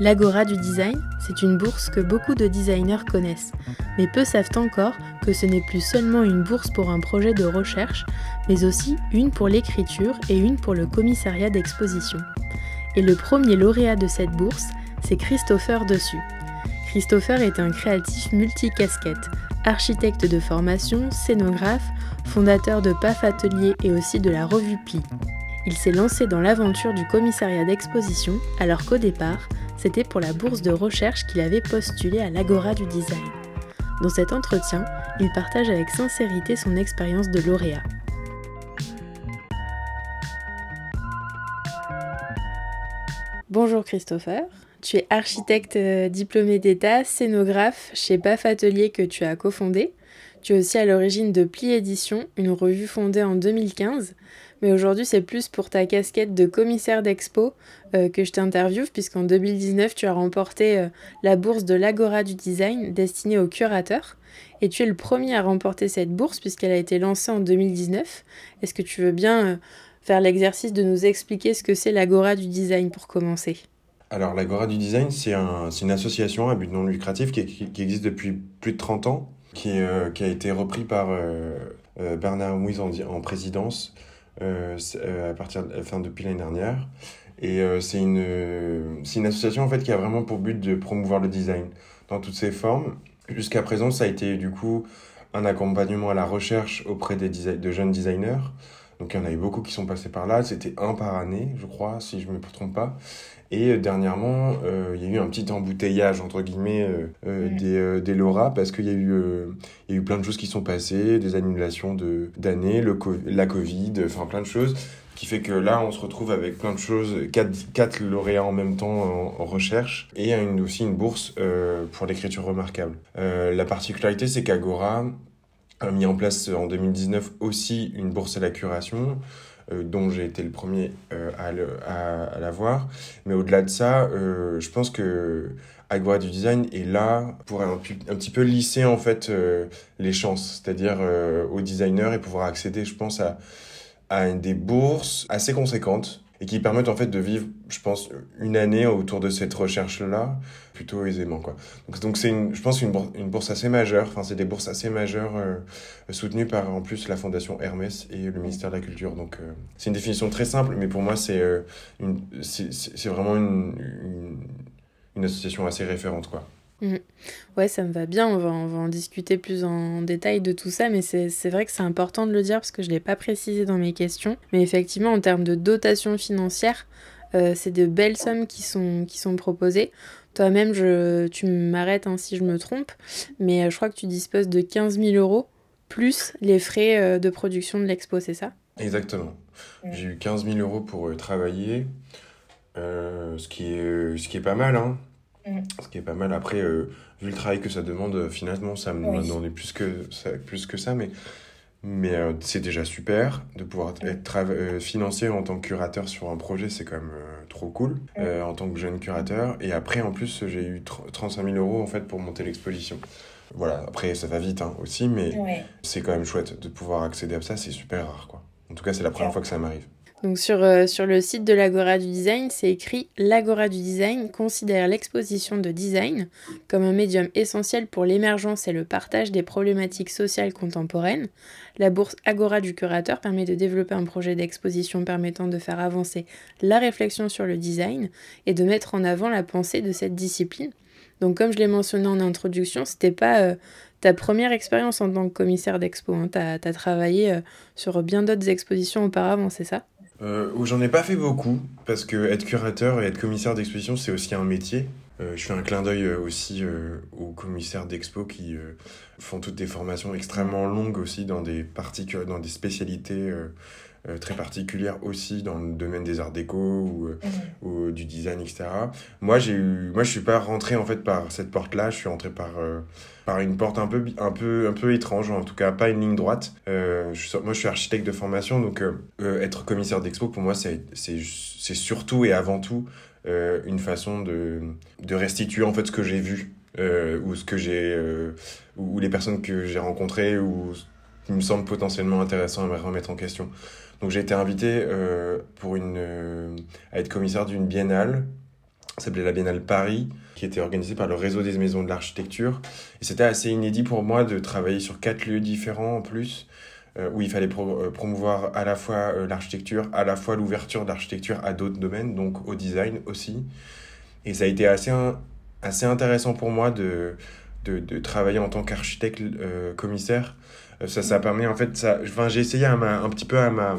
L'Agora du design, c'est une bourse que beaucoup de designers connaissent, mais peu savent encore que ce n'est plus seulement une bourse pour un projet de recherche, mais aussi une pour l'écriture et une pour le commissariat d'exposition. Et le premier lauréat de cette bourse, c'est Christopher Dessus. Christopher est un créatif multicasquette, architecte de formation, scénographe, fondateur de PAF Atelier et aussi de la revue Pli. Il s'est lancé dans l'aventure du commissariat d'exposition alors qu'au départ, c'était pour la bourse de recherche qu'il avait postulé à l'Agora du design. Dans cet entretien, il partage avec sincérité son expérience de lauréat. Bonjour Christopher, tu es architecte euh, diplômé d'État, scénographe chez BAF Atelier que tu as cofondé. Tu es aussi à l'origine de Pli Édition, une revue fondée en 2015 mais aujourd'hui c'est plus pour ta casquette de commissaire d'expo euh, que je t'interviewe, puisqu'en 2019 tu as remporté euh, la bourse de l'Agora du Design destinée aux curateurs. Et tu es le premier à remporter cette bourse puisqu'elle a été lancée en 2019. Est-ce que tu veux bien euh, faire l'exercice de nous expliquer ce que c'est l'Agora du Design pour commencer? Alors, l'Agora du Design, c'est un, une association à but non lucratif qui, existe depuis plus de 30 ans, qui, a été repris par Bernard Mouise en, en présidence à partir de, fin depuis l'année dernière. Et euh, c'est une, une association en fait qui a vraiment pour but de promouvoir le design dans toutes ses formes. Jusqu'à présent, ça a été du coup un accompagnement à la recherche auprès des de jeunes designers. Donc il y en a eu beaucoup qui sont passés par là. C'était un par année, je crois, si je ne me trompe pas. Et euh, dernièrement, euh, il y a eu un petit embouteillage, entre guillemets, euh, des, des Laura, parce qu'il y, a eu, il y a eu plein de choses qui sont passées, des annulations d'années, de, la Covid, enfin plein de choses, qui fait que là, on se retrouve avec plein de choses, quatre, quatre lauréats en même temps en, recherche, et une, aussi une bourse pour l'écriture remarquable. la particularité, c'est qu'Agora a mis en place en 2019 aussi une bourse à la curation, euh, dont j'ai été le premier euh, à, le, à, l'avoir. Mais au-delà de ça, euh, je pense que Agora du Design est là pour un, un petit peu lisser en fait les chances, c'est-à-dire aux designers et pouvoir accéder, je pense, à, à des bourses assez conséquentes et qui permettent en fait de vivre, je pense, une année autour de cette recherche-là plutôt aisément quoi. Donc c'est une, je pense une bourse, une bourse assez majeure. Enfin c'est des bourses assez majeures euh, soutenues par en plus la fondation Hermès et le ministère de la Culture. Donc euh, c'est une définition très simple, mais pour moi c'est euh, c'est vraiment une, une, une association assez référente quoi. Mmh. Ouais, ça me va bien, on va, on va en discuter plus en détail de tout ça, mais c'est vrai que c'est important de le dire parce que je ne l'ai pas précisé dans mes questions. Mais effectivement, en termes de dotation financière, euh, c'est de belles sommes qui sont, qui sont proposées. Toi-même, tu m'arrêtes hein, si je me trompe, mais euh, je crois que tu disposes de 15 000 euros plus les frais euh, de production de l'expo, c'est ça? Exactement. J'ai eu 15 000 euros pour travailler, ce, qui est, ce qui est pas mal, hein. Mm. Ce qui est pas mal. Après, euh, vu le travail que ça demande, euh, finalement, ça me demandait plus que ça, plus que ça mais, mais euh, c'est déjà super de pouvoir être financé en tant que curateur sur un projet, c'est quand même trop cool, en tant que jeune curateur. Et après, en plus, j'ai eu 35 000 euros en fait pour monter l'exposition. Voilà, après, ça va vite hein, aussi, mais c'est quand même chouette de pouvoir accéder à ça, c'est super rare, quoi. En tout cas, c'est la première fois que ça m'arrive. Donc sur, euh, sur le site de l'Agora du Design, c'est écrit L'Agora du Design considère l'exposition de design comme un médium essentiel pour l'émergence et le partage des problématiques sociales contemporaines. La bourse Agora du curateur permet de développer un projet d'exposition permettant de faire avancer la réflexion sur le design et de mettre en avant la pensée de cette discipline. Donc comme je l'ai mentionné en introduction, c'était pas euh, ta première expérience en tant que commissaire d'expo. Hein. Tu travaillé euh, sur bien d'autres expositions auparavant, c'est ça? Euh, J'en ai pas fait beaucoup, parce que être curateur et être commissaire d'exposition, c'est aussi un métier. Euh, je fais un clin d'œil euh, aussi euh, aux commissaires d'expo qui font toutes des formations extrêmement longues aussi dans des, dans des spécialités très particulières aussi dans le domaine des arts déco ou, ou du design, etc. Moi, j'ai eu, moi, je suis pas rentré en fait par cette porte-là. Je suis rentré par par une porte un peu un peu un peu étrange, en tout cas pas une ligne droite. je moi, je suis architecte de formation, donc être commissaire d'expo pour moi, c'est c'est c'est surtout et avant tout une façon de de restituer en fait ce que j'ai vu euh, ou ce que j'ai euh, ou les personnes que j'ai rencontrées ou qui me semblent potentiellement intéressants à me remettre en question. Donc j'ai été invité euh, pour une à être commissaire d'une biennale, s'appelait la Biennale Paris, qui était organisée par le réseau des maisons de l'architecture. Et c'était assez inédit pour moi de travailler sur quatre lieux différents en plus, où il fallait promouvoir à la fois l'architecture, à la fois l'ouverture de l'architecture à d'autres domaines, donc au design aussi. Et ça a été assez assez intéressant pour moi de, de, de travailler en tant qu'architecte euh, commissaire. Euh, ça, ça permet en fait, ça, enfin, j'ai essayé un petit peu à ma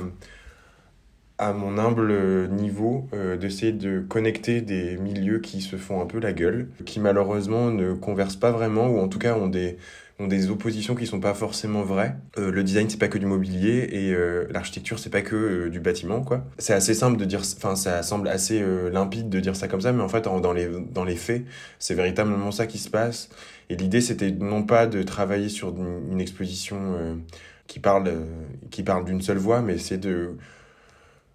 à mon humble niveau euh, d'essayer de connecter des milieux qui se font un peu la gueule, qui malheureusement ne conversent pas vraiment ou en tout cas ont des ont des oppositions qui sont pas forcément vraies. Euh, le design c'est pas que du mobilier et euh, l'architecture c'est pas que euh, du bâtiment quoi. C'est assez simple de dire, enfin ça semble assez limpide de dire ça comme ça, mais en fait dans les dans les faits c'est véritablement ça qui se passe. Et l'idée c'était non pas de travailler sur une, exposition qui parle qui parle d'une seule voix, mais c'est de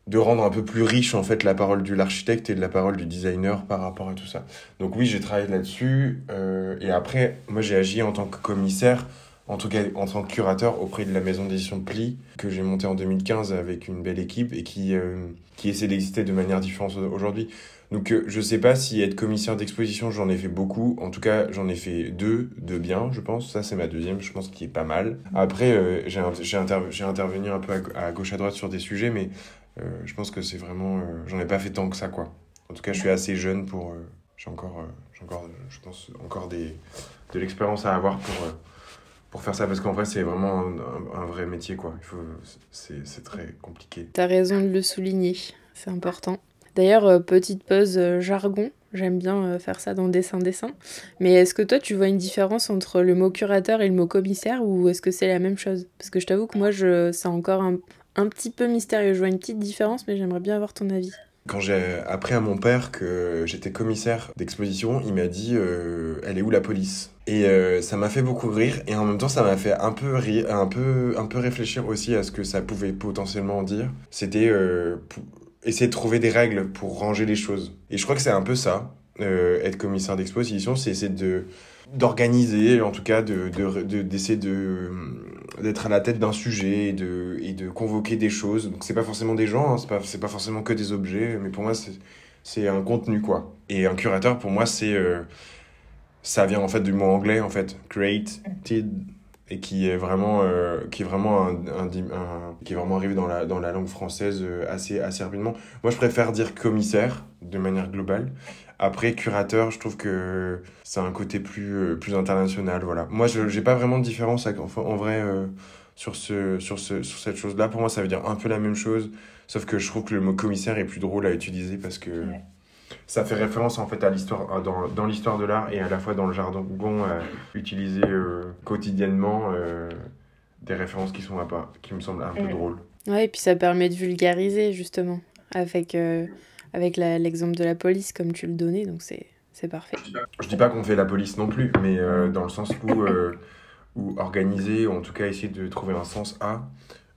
de rendre un peu plus riche en fait la parole de l'architecte et de la parole du designer par rapport à tout ça. Donc oui, j'ai travaillé là-dessus euh, et après, moi j'ai agi en tant que commissaire, en tout cas en tant que curateur auprès de la maison d'édition Pli que j'ai montée en 2015 avec une belle équipe et qui euh, qui essaie d'exister de manière différente aujourd'hui. Donc euh, je sais pas si être commissaire d'exposition, j'en ai fait beaucoup. En tout cas, j'en ai fait deux de bien, je pense. Ça c'est ma deuxième, je pense qui est pas mal. Après, euh, j'ai intervenu un peu à, à, gauche à droite sur des sujets, mais euh, je pense que c'est vraiment. Euh, j'en ai pas fait tant que ça, quoi. En tout cas, je suis assez jeune pour. J'ai encore, encore, je pense, encore des, de l'expérience à avoir pour, pour faire ça. Parce qu'en vrai, c'est vraiment un, vrai métier, quoi. C'est, très compliqué. T'as raison de le souligner. C'est important. D'ailleurs, petite pause jargon. J'aime bien faire ça dans dessin-dessin. Mais est-ce que toi, tu vois une différence entre le mot curateur et le mot commissaire ou est-ce que c'est la même chose? Parce que je t'avoue que moi, je, c'est encore un, un petit peu mystérieux. Je vois une petite différence, mais j'aimerais bien avoir ton avis. Quand j'ai appris à mon père que j'étais commissaire d'exposition, il m'a dit euh, Elle est où la police? Et euh, ça m'a fait beaucoup rire, et en même temps, ça m'a fait un peu, rire, un, peu, un peu réfléchir aussi à ce que ça pouvait potentiellement dire. C'était euh, essayer de trouver des règles pour ranger les choses. Et je crois que c'est un peu ça, être commissaire d'exposition, c'est essayer de d'organiser, en tout cas, de, d'essayer de, d'être à la tête d'un sujet et de, et de convoquer des choses. Donc, c'est pas forcément des gens, hein, c'est, pas, pas forcément que des objets, mais pour moi, c'est, un contenu, quoi. Et un curateur, pour moi, c'est. Euh, ça vient en fait du mot anglais, en fait, created, et qui est vraiment, euh, qui est vraiment, un, qui vraiment arrivé dans la, dans la langue française euh, assez, assez rapidement. Moi, je préfère dire commissaire, de manière globale. Après, curateur, je trouve que c'est un côté plus, euh, plus international. Voilà. Moi, je n'ai pas vraiment de différence en vrai euh, sur, ce, sur, ce, sur cette chose-là. Pour moi, ça veut dire un peu la même chose, sauf que je trouve que le mot commissaire est plus drôle à utiliser parce que ça fait référence en fait à l'histoire dans, dans l'histoire de l'art et à la fois dans le jargon euh, utilisé euh, quotidiennement des références qui sont pas qui me semblent un peu drôles. Ouais, et puis ça permet de vulgariser justement avec avec l'exemple de la police comme tu le donnais, donc c'est parfait. Je dis pas qu'on fait la police non plus, mais euh, dans le sens où, euh, où organiser, ou en tout cas essayer de trouver un sens à,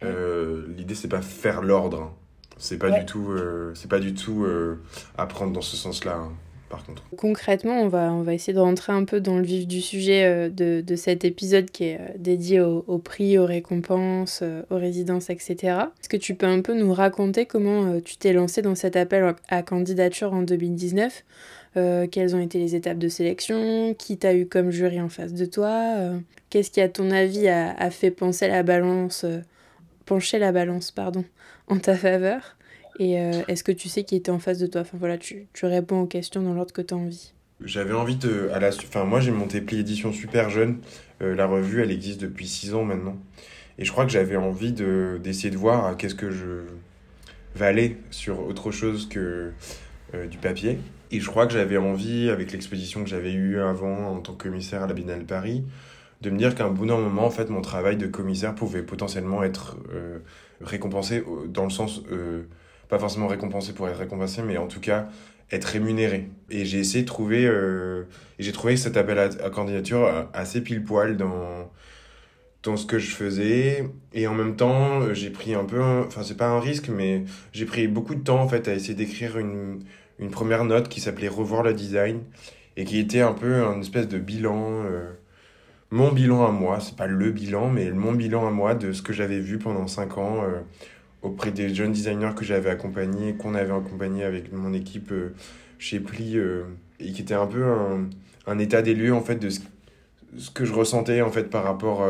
euh, l'idée c'est pas faire l'ordre, hein. c'est pas, du tout, c'est pas du tout apprendre dans ce sens-là. Hein, Concrètement, on va, on va essayer de rentrer un peu dans le vif du sujet de, de cet épisode qui est dédié au, prix, aux récompenses, aux résidences, etc. Est-ce que tu peux un peu nous raconter comment tu t'es lancé dans cet appel à candidature en 2019 euh, quelles ont été les étapes de sélection, qui t'a eu comme jury en face de toi, euh, qu'est-ce qui à ton avis a, fait penser la balance, euh, pencher la balance pardon, en ta faveur, et est-ce que tu sais qui était en face de toi? Enfin voilà, tu, tu réponds aux questions dans l'ordre que tu as envie. J'avais envie de. À la, enfin, moi, j'ai monté Pli super jeune. la revue, elle existe depuis 6 ans maintenant. Et je crois que j'avais envie d'essayer de, voir qu'est-ce que je valais sur autre chose que du papier. Et je crois que j'avais envie, avec l'exposition que j'avais eue avant en tant que commissaire à la Biennale Paris, de me dire qu'à un bout d'un moment, en fait, mon travail de commissaire pouvait potentiellement être récompensé dans le sens, pas forcément récompensé pour être récompensé, mais en tout cas être rémunéré. Et j'ai essayé de trouver, et j'ai trouvé cet appel à, candidature assez pile poil dans dans ce que je faisais et en même temps j'ai pris un peu enfin c'est pas un risque mais j'ai pris beaucoup de temps en fait à essayer d'écrire une, une première note qui s'appelait revoir le design et qui était un peu un espèce de bilan euh, mon bilan à moi c'est pas le bilan mais mon bilan à moi de ce que j'avais vu pendant cinq ans euh, auprès des jeunes designers que j'avais accompagnés qu'on avait accompagnés avec mon équipe euh, chez Pli et qui était un peu un, état des lieux en fait de ce, que je ressentais en fait par rapport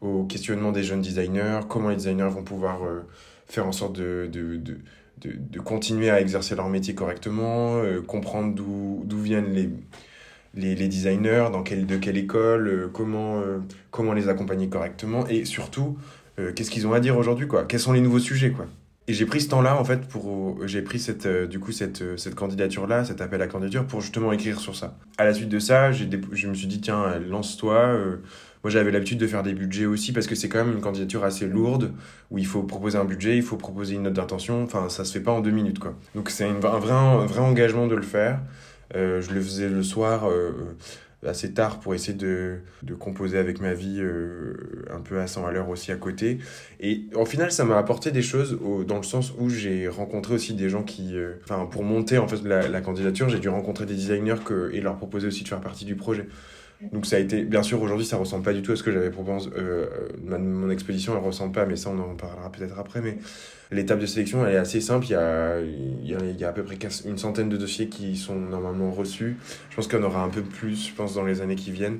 au questionnement des jeunes designers, comment les designers vont pouvoir euh, faire en sorte de, de, de, de, de continuer à exercer leur métier correctement, euh, comprendre d'où viennent les, les, les, designers, dans quelle, de quelle école, euh, comment, comment les accompagner correctement, et surtout, qu'est-ce qu'ils ont à dire aujourd'hui, quoi? Quels sont les nouveaux sujets, quoi? Et j'ai pris ce temps-là, en fait, pour. J'ai pris cette, du coup, cette, cette candidature-là, cet appel à candidature, pour justement écrire sur ça. À la suite de ça, j'ai je me suis dit, tiens, lance-toi. Moi, j'avais l'habitude de faire des budgets aussi parce que c'est quand même une candidature assez lourde où il faut proposer un budget, il faut proposer une note d'intention. Enfin, ça se fait pas en deux minutes, quoi. Donc, c'est un vrai, un vrai engagement de le faire. Euh, je le faisais le soir euh, assez tard pour essayer de, de composer avec ma vie euh, un peu à 100 à l'heure aussi à côté. Et au final, ça m'a apporté des choses dans le sens où j'ai rencontré aussi des gens qui... Enfin, pour monter en fait la, la candidature, j'ai dû rencontrer des designers que, et leur proposer aussi de faire partie du projet. Donc ça a été, bien sûr, aujourd'hui, ça ressemble pas du tout à ce que j'avais proposé. Euh, mon expédition, elle ressemble pas, mais ça, on en parlera peut-être après. Mais l'étape de sélection, elle est assez simple. Il y a, il y a, il y a à peu près une centaine de dossiers qui sont normalement reçus. Je pense en aura un peu plus, je pense, dans les années qui viennent.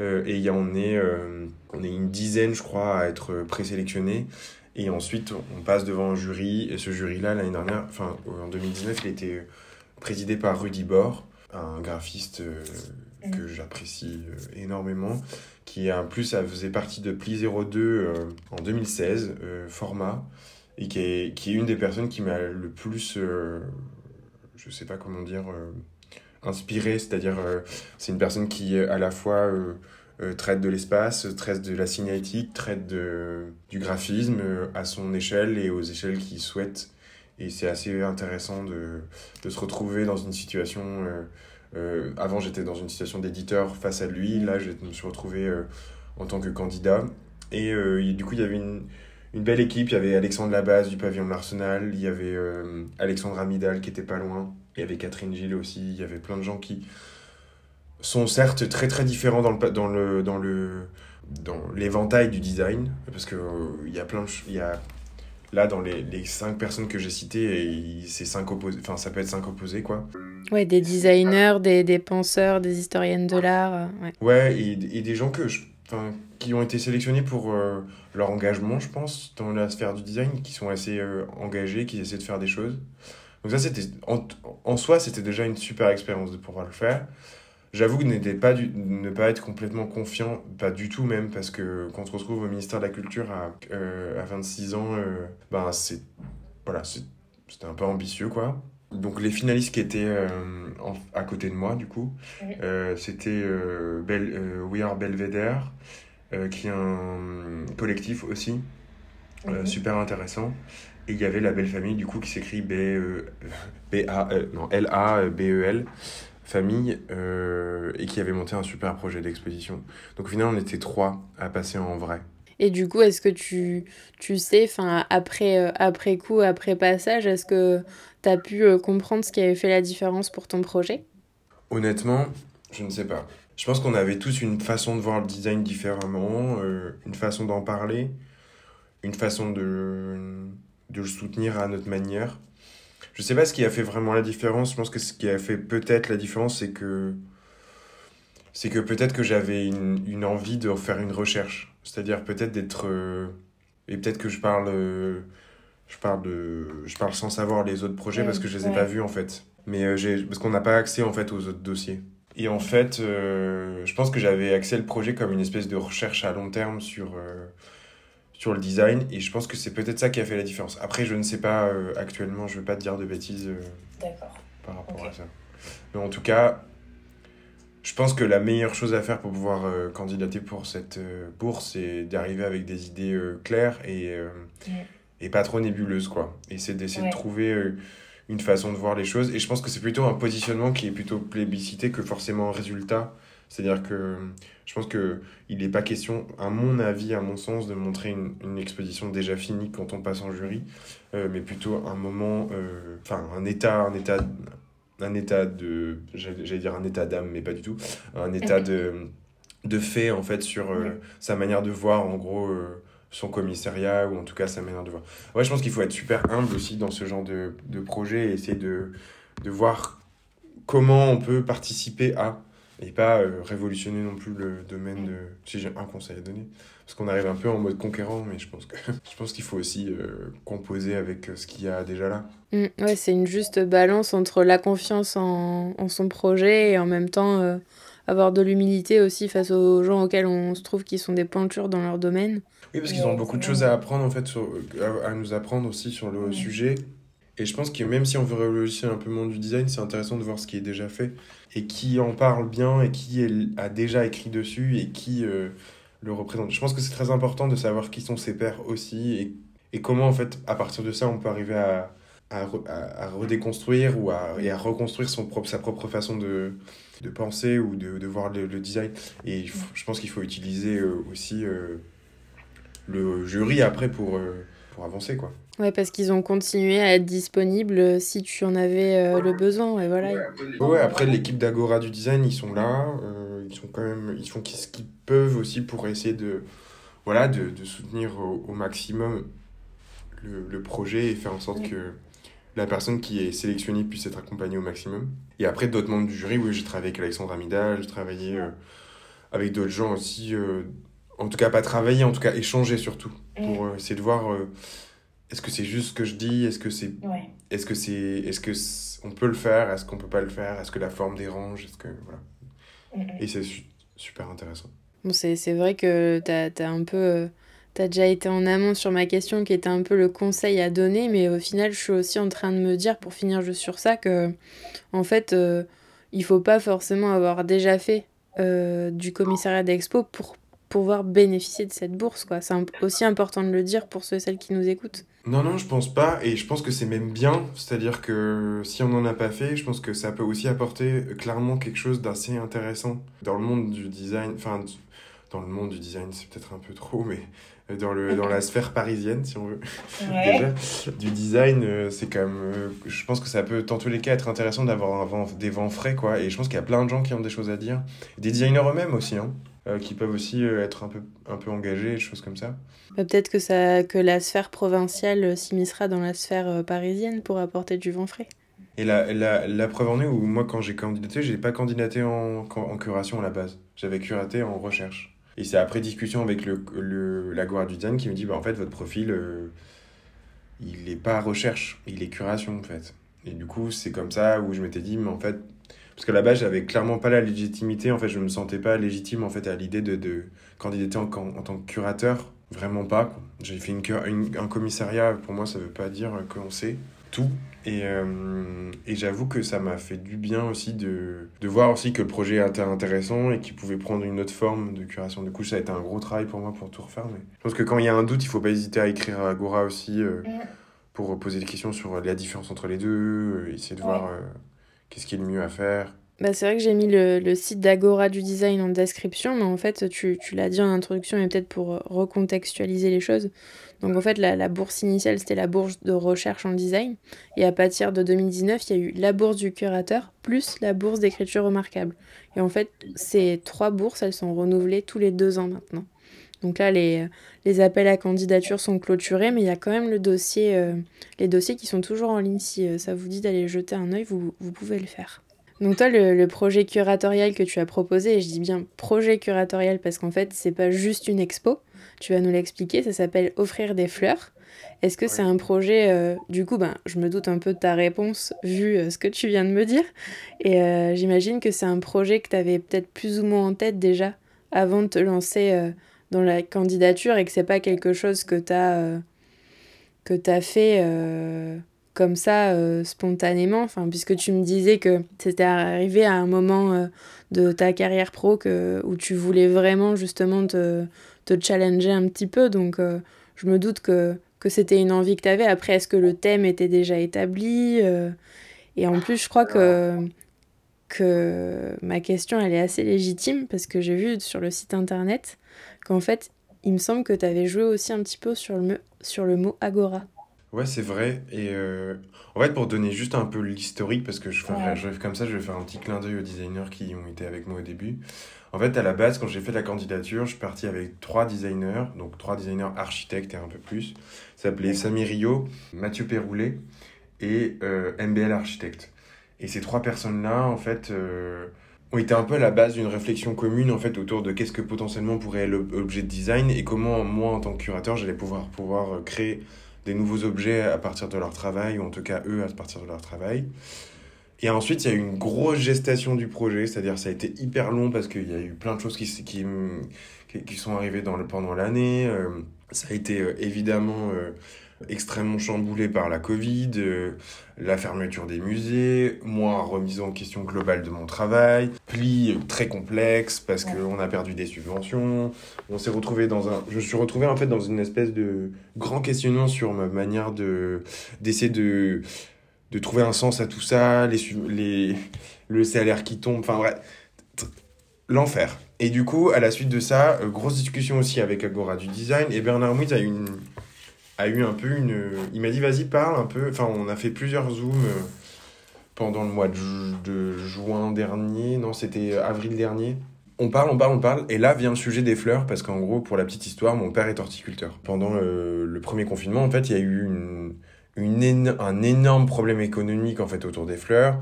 Euh, et il y a, on, est, euh, on est une dizaine, je crois, à être présélectionnés. Et ensuite, on passe devant un jury. Et ce jury-là, l'année dernière, enfin, en 2019, il a été présidé par Rudy Bord, un graphiste que j'apprécie euh, énormément, qui en plus ça faisait partie de Pli 02 euh, en 2016, euh, format, et qui est, qui est une des personnes qui m'a le plus, je sais pas comment dire, inspiré, c'est-à-dire c'est une personne qui à la fois traite de l'espace, traite de la signalétique, traite de, du graphisme à son échelle et aux échelles qu'il souhaite. Et c'est assez intéressant de, de, se retrouver dans une situation euh, avant, j'étais dans une situation d'éditeur face à lui. Là, je me suis retrouvé euh, en tant que candidat. Et, euh, du coup, il y avait une, une, belle équipe. Il y avait Alexandre Labase du pavillon de l'Arsenal. Il y avait Alexandre Amidal qui était pas loin. Il y avait Catherine Gilles aussi. Il y avait plein de gens qui sont certes très très différents dans le dans le dans le dans l'éventail du design parce que il y a plein de il y a là dans les, les cinq personnes que j'ai citées c'est cinq opposés enfin ça peut être cinq opposés quoi Ouais, des designers, des, des penseurs, des historiennes de l'art. Euh, ouais, ouais et, et, des gens que je, qui ont été sélectionnés pour euh, leur engagement, je pense, dans la sphère du design, qui sont assez euh, engagés, qui essaient de faire des choses. Donc ça, c'était en, en, soi, c'était déjà une super expérience de pouvoir le faire. J'avoue que n'était pas du, ne pas être complètement confiant, pas du tout même, parce que quand on se retrouve au ministère de la Culture à, à 26 ans, ben c'est voilà, c'était un peu ambitieux, quoi. Donc les finalistes qui étaient euh, à côté de moi, du coup, euh, c'était euh, We Are Belvedere, qui est un collectif aussi, super intéressant. Et il y avait la belle famille, du coup, qui s'écrit B, B A, non, L A B E L famille et qui avait monté un super projet d'exposition. Donc au final, on était trois à passer en vrai. Et du coup, est-ce que tu, tu sais, après, après coup, après passage, est-ce que tu as pu euh, comprendre ce qui avait fait la différence pour ton projet? Honnêtement, je ne sais pas. Je pense qu'on avait tous une façon de voir le design différemment, euh, une façon d'en parler, une façon de, de le soutenir à notre manière. Je ne sais pas ce qui a fait vraiment la différence. Je pense que ce qui a fait peut-être la différence, c'est que c'est que peut-être que j'avais une, une, envie de faire une recherche. C'est-à-dire peut-être d'être... Euh, et peut-être que je parle je parle de je parle sans savoir les autres projets parce que je les ai pas vus en fait mais euh, j'ai parce qu'on n'a pas accès en fait aux autres dossiers et en fait euh, je pense que j'avais accès au projet comme une espèce de recherche à long terme sur euh, sur le design et je pense que c'est peut-être ça qui a fait la différence après je ne sais pas actuellement je veux pas te dire de bêtises par rapport à ça mais en tout cas je pense que la meilleure chose à faire pour pouvoir euh, candidater pour cette euh, bourse, c'est d'arriver avec des idées euh, claires et, et pas trop nébuleuses, quoi. Et c'est d'essayer de trouver une façon de voir les choses. Et je pense que c'est plutôt un positionnement qui est plutôt plébiscité que forcément un résultat. C'est-à-dire que je pense qu'il n'est pas question, à mon avis, à mon sens, de montrer une, une exposition déjà finie quand on passe en jury, mais plutôt un moment, enfin un état, un état un état de j'allais dire un état d'âme mais pas du tout. Un état de de fait en fait sur euh, sa manière de voir en gros euh, son commissariat ou en tout cas sa manière de voir. Ouais je pense qu'il faut être super humble aussi dans ce genre de, de projet et essayer de de voir comment on peut participer à et pas euh, révolutionner non plus le domaine de si j'ai un conseil à donner. Parce qu'on arrive un peu en mode conquérant mais je pense que je pense qu'il faut aussi euh, composer avec euh, ce qu'il y a déjà là. Mmh, ouais c'est une juste balance entre la confiance en, en son projet et en même temps avoir de l'humilité aussi face aux gens auxquels on se trouve qui sont des pointures dans leur domaine. Oui parce qu'ils ont beaucoup de choses à apprendre en fait sur, à, nous apprendre aussi sur le sujet et je pense que même si on veut révolutionner un peu le monde du design, c'est intéressant de voir ce qui est déjà fait et qui en parle bien et qui a déjà écrit dessus et qui euh, le représente. Je pense que c'est très important de savoir qui sont ses pairs aussi et, et, comment en fait à partir de ça on peut arriver à, à, à, redéconstruire ou à, et à reconstruire son propre, sa propre façon de, de penser ou de, de voir le, design. Et je pense qu'il faut utiliser euh, aussi euh, le jury après pour, pour avancer quoi. Ouais, parce qu'ils ont continué à être disponibles euh, si tu en avais euh, le besoin. Ouais, voilà. Ouais, après, l'équipe d'Agora du design, ils sont là. Euh, ils sont quand même. Ils font ce qu'ils peuvent aussi pour essayer de, voilà, de, de soutenir au, maximum le, le, projet et faire en sorte que la personne qui est sélectionnée puisse être accompagnée au maximum. Et après, d'autres membres du jury, oui, j'ai travaillé avec Alexandre Amida, j'ai travaillé avec d'autres gens aussi. En tout cas, pas travailler, en tout cas, échanger surtout. Pour essayer de voir est-ce que c'est juste ce que je dis Est-ce que c'est est-ce que c'est est-ce que on peut le faire Est-ce qu'on peut pas le faire Est-ce que la forme dérange Est-ce que voilà. Et c'est super intéressant. Bon, c'est vrai que tu as, un peu euh, as déjà été en amont sur ma question qui était un peu le conseil à donner mais au final je suis aussi en train de me dire pour finir juste sur ça que en fait euh, il faut pas forcément avoir déjà fait euh, du commissariat d'expo pour pouvoir bénéficier de cette bourse quoi. C'est aussi important de le dire pour ceux et celles qui nous écoutent. Non, non, je pense pas. Et je pense que c'est même bien. C'est-à-dire que si on n'en a pas fait, je pense que ça peut aussi apporter clairement quelque chose d'assez intéressant dans le monde du design. Enfin, dans le monde du design, c'est peut-être un peu trop, mais dans, le, dans la sphère parisienne, si on veut. Déjà, du design, euh, c'est quand même. Euh, je pense que ça peut, dans tous les cas, être intéressant d'avoir des vents frais, quoi. Et je pense qu'il y a plein de gens qui ont des choses à dire. Des designers eux-mêmes aussi, hein. Euh, qui peuvent aussi euh, être un peu, un peu engagés, des choses comme ça. Bah, peut-être que, ça, que la sphère provinciale euh, s'immiscera dans la sphère parisienne pour apporter du vent frais. Et la, la, la preuve en est où moi, quand j'ai candidaté, j'ai pas candidaté en, en curation à la base. J'avais curaté en recherche. Et c'est après discussion avec le, le, la du design qui me dit bah, en fait, votre profil, il est pas recherche, il est curation en fait. Et du coup, c'est comme ça où je m'étais dit, mais en fait, parce que là-bas, j'avais clairement pas la légitimité. En fait, je me sentais pas légitime en fait à l'idée de, de candidater en, en, tant que curateur. Vraiment pas. J'ai fait une, un commissariat. Pour moi, ça veut pas dire qu'on sait tout. Et, euh, et j'avoue que ça m'a fait du bien aussi de, de voir aussi que le projet était intéressant et qu'il pouvait prendre une autre forme de curation. Du coup, ça a été un gros travail pour moi pour tout refaire. Mais je pense que quand il y a un doute, il faut pas hésiter à écrire à Agora aussi euh, pour poser des questions sur la différence entre les deux, euh, essayer de voir Qu'est-ce qui est le mieux à faire? Bah, c'est vrai que j'ai mis le, le site d'Agora du design en description, mais en fait, tu, tu l'as dit en introduction, et peut-être pour recontextualiser les choses. Donc en fait, la, la bourse initiale, c'était la bourse de recherche en design. Et à partir de 2019, il y a eu la bourse du curateur, plus la bourse d'écriture remarquable. Et en fait, ces trois bourses, elles sont renouvelées tous les deux ans maintenant. Donc là, les, les appels à candidature sont clôturés, mais il y a quand même le dossier, euh, les dossiers qui sont toujours en ligne. Si euh, ça vous dit d'aller jeter un œil, vous, vous, pouvez le faire. Donc toi, le, le, projet curatorial que tu as proposé, et je dis bien projet curatorial parce qu'en fait, c'est pas juste une expo, tu vas nous l'expliquer, ça s'appelle Offrir des fleurs. Est-ce que c'est un projet, euh, du coup, ben, je me doute un peu de ta réponse vu ce que tu viens de me dire, et j'imagine que c'est un projet que tu avais peut-être plus ou moins en tête déjà avant de te lancer dans la candidature et que c'est pas quelque chose que tu as, euh, que as fait euh, comme ça, euh, spontanément Enfin, puisque tu me disais que c'était arrivé à un moment de ta carrière pro que, où tu voulais vraiment justement te, te challenger un petit peu. Donc, je me doute que, que c'était une envie que tu avais. Après, est-ce que le thème était déjà établi Et en plus, je crois que que ma question, elle est assez légitime parce que j'ai vu sur le site internet qu'en fait, il me semble que tu avais joué aussi un petit peu sur le, sur le mot agora. Ouais, c'est vrai. Et euh, en fait, pour donner juste un peu l'historique, parce que je, je, comme ça, je vais faire un petit clin d'œil aux designers qui ont été avec moi au début. En fait, à la base, quand j'ai fait la candidature, je suis parti avec trois designers, donc trois designers architectes et un peu plus. Ça s'appelait Samy Rio, Mathieu Perroulet et euh, MBL Architecte. Et ces trois personnes-là, en fait, euh, ont été un peu à la base d'une réflexion commune, en fait, autour de qu'est-ce que potentiellement pourrait être l'objet de design et comment, moi, en tant que curateur, j'allais pouvoir, pouvoir euh, créer des nouveaux objets à partir de leur travail, ou en tout cas, eux, à partir de leur travail. Et ensuite, il y a eu une grosse gestation du projet, c'est-à-dire ça a été hyper long parce qu'il y a eu plein de choses qui, qui, qui, sont arrivées dans le, pendant l'année. Euh, ça a été évidemment extrêmement chamboulé par la Covid, euh, la fermeture des musées, moi remise en question globale de mon travail, pli très complexe parce qu'on a perdu des subventions, on s'est retrouvé dans un, je me suis retrouvé en fait dans une espèce de grand questionnement sur ma manière de d'essayer de de trouver un sens à tout ça, les, les le salaire qui tombe, enfin bref, l'enfer. Et du coup, à la suite de ça, euh, grosse discussion aussi avec Agora du design et Bernard Mouiz a eu une a eu un peu une. Il m'a dit vas-y parle un peu. Enfin, on a fait plusieurs zooms euh, pendant le mois de, juin dernier. Non, c'était avril dernier. On parle, on parle, on parle. Et là vient le sujet des fleurs parce qu'en gros, pour la petite histoire, mon père est horticulteur. Pendant le, premier confinement, en fait, il y a eu une, une un énorme problème économique en fait autour des fleurs.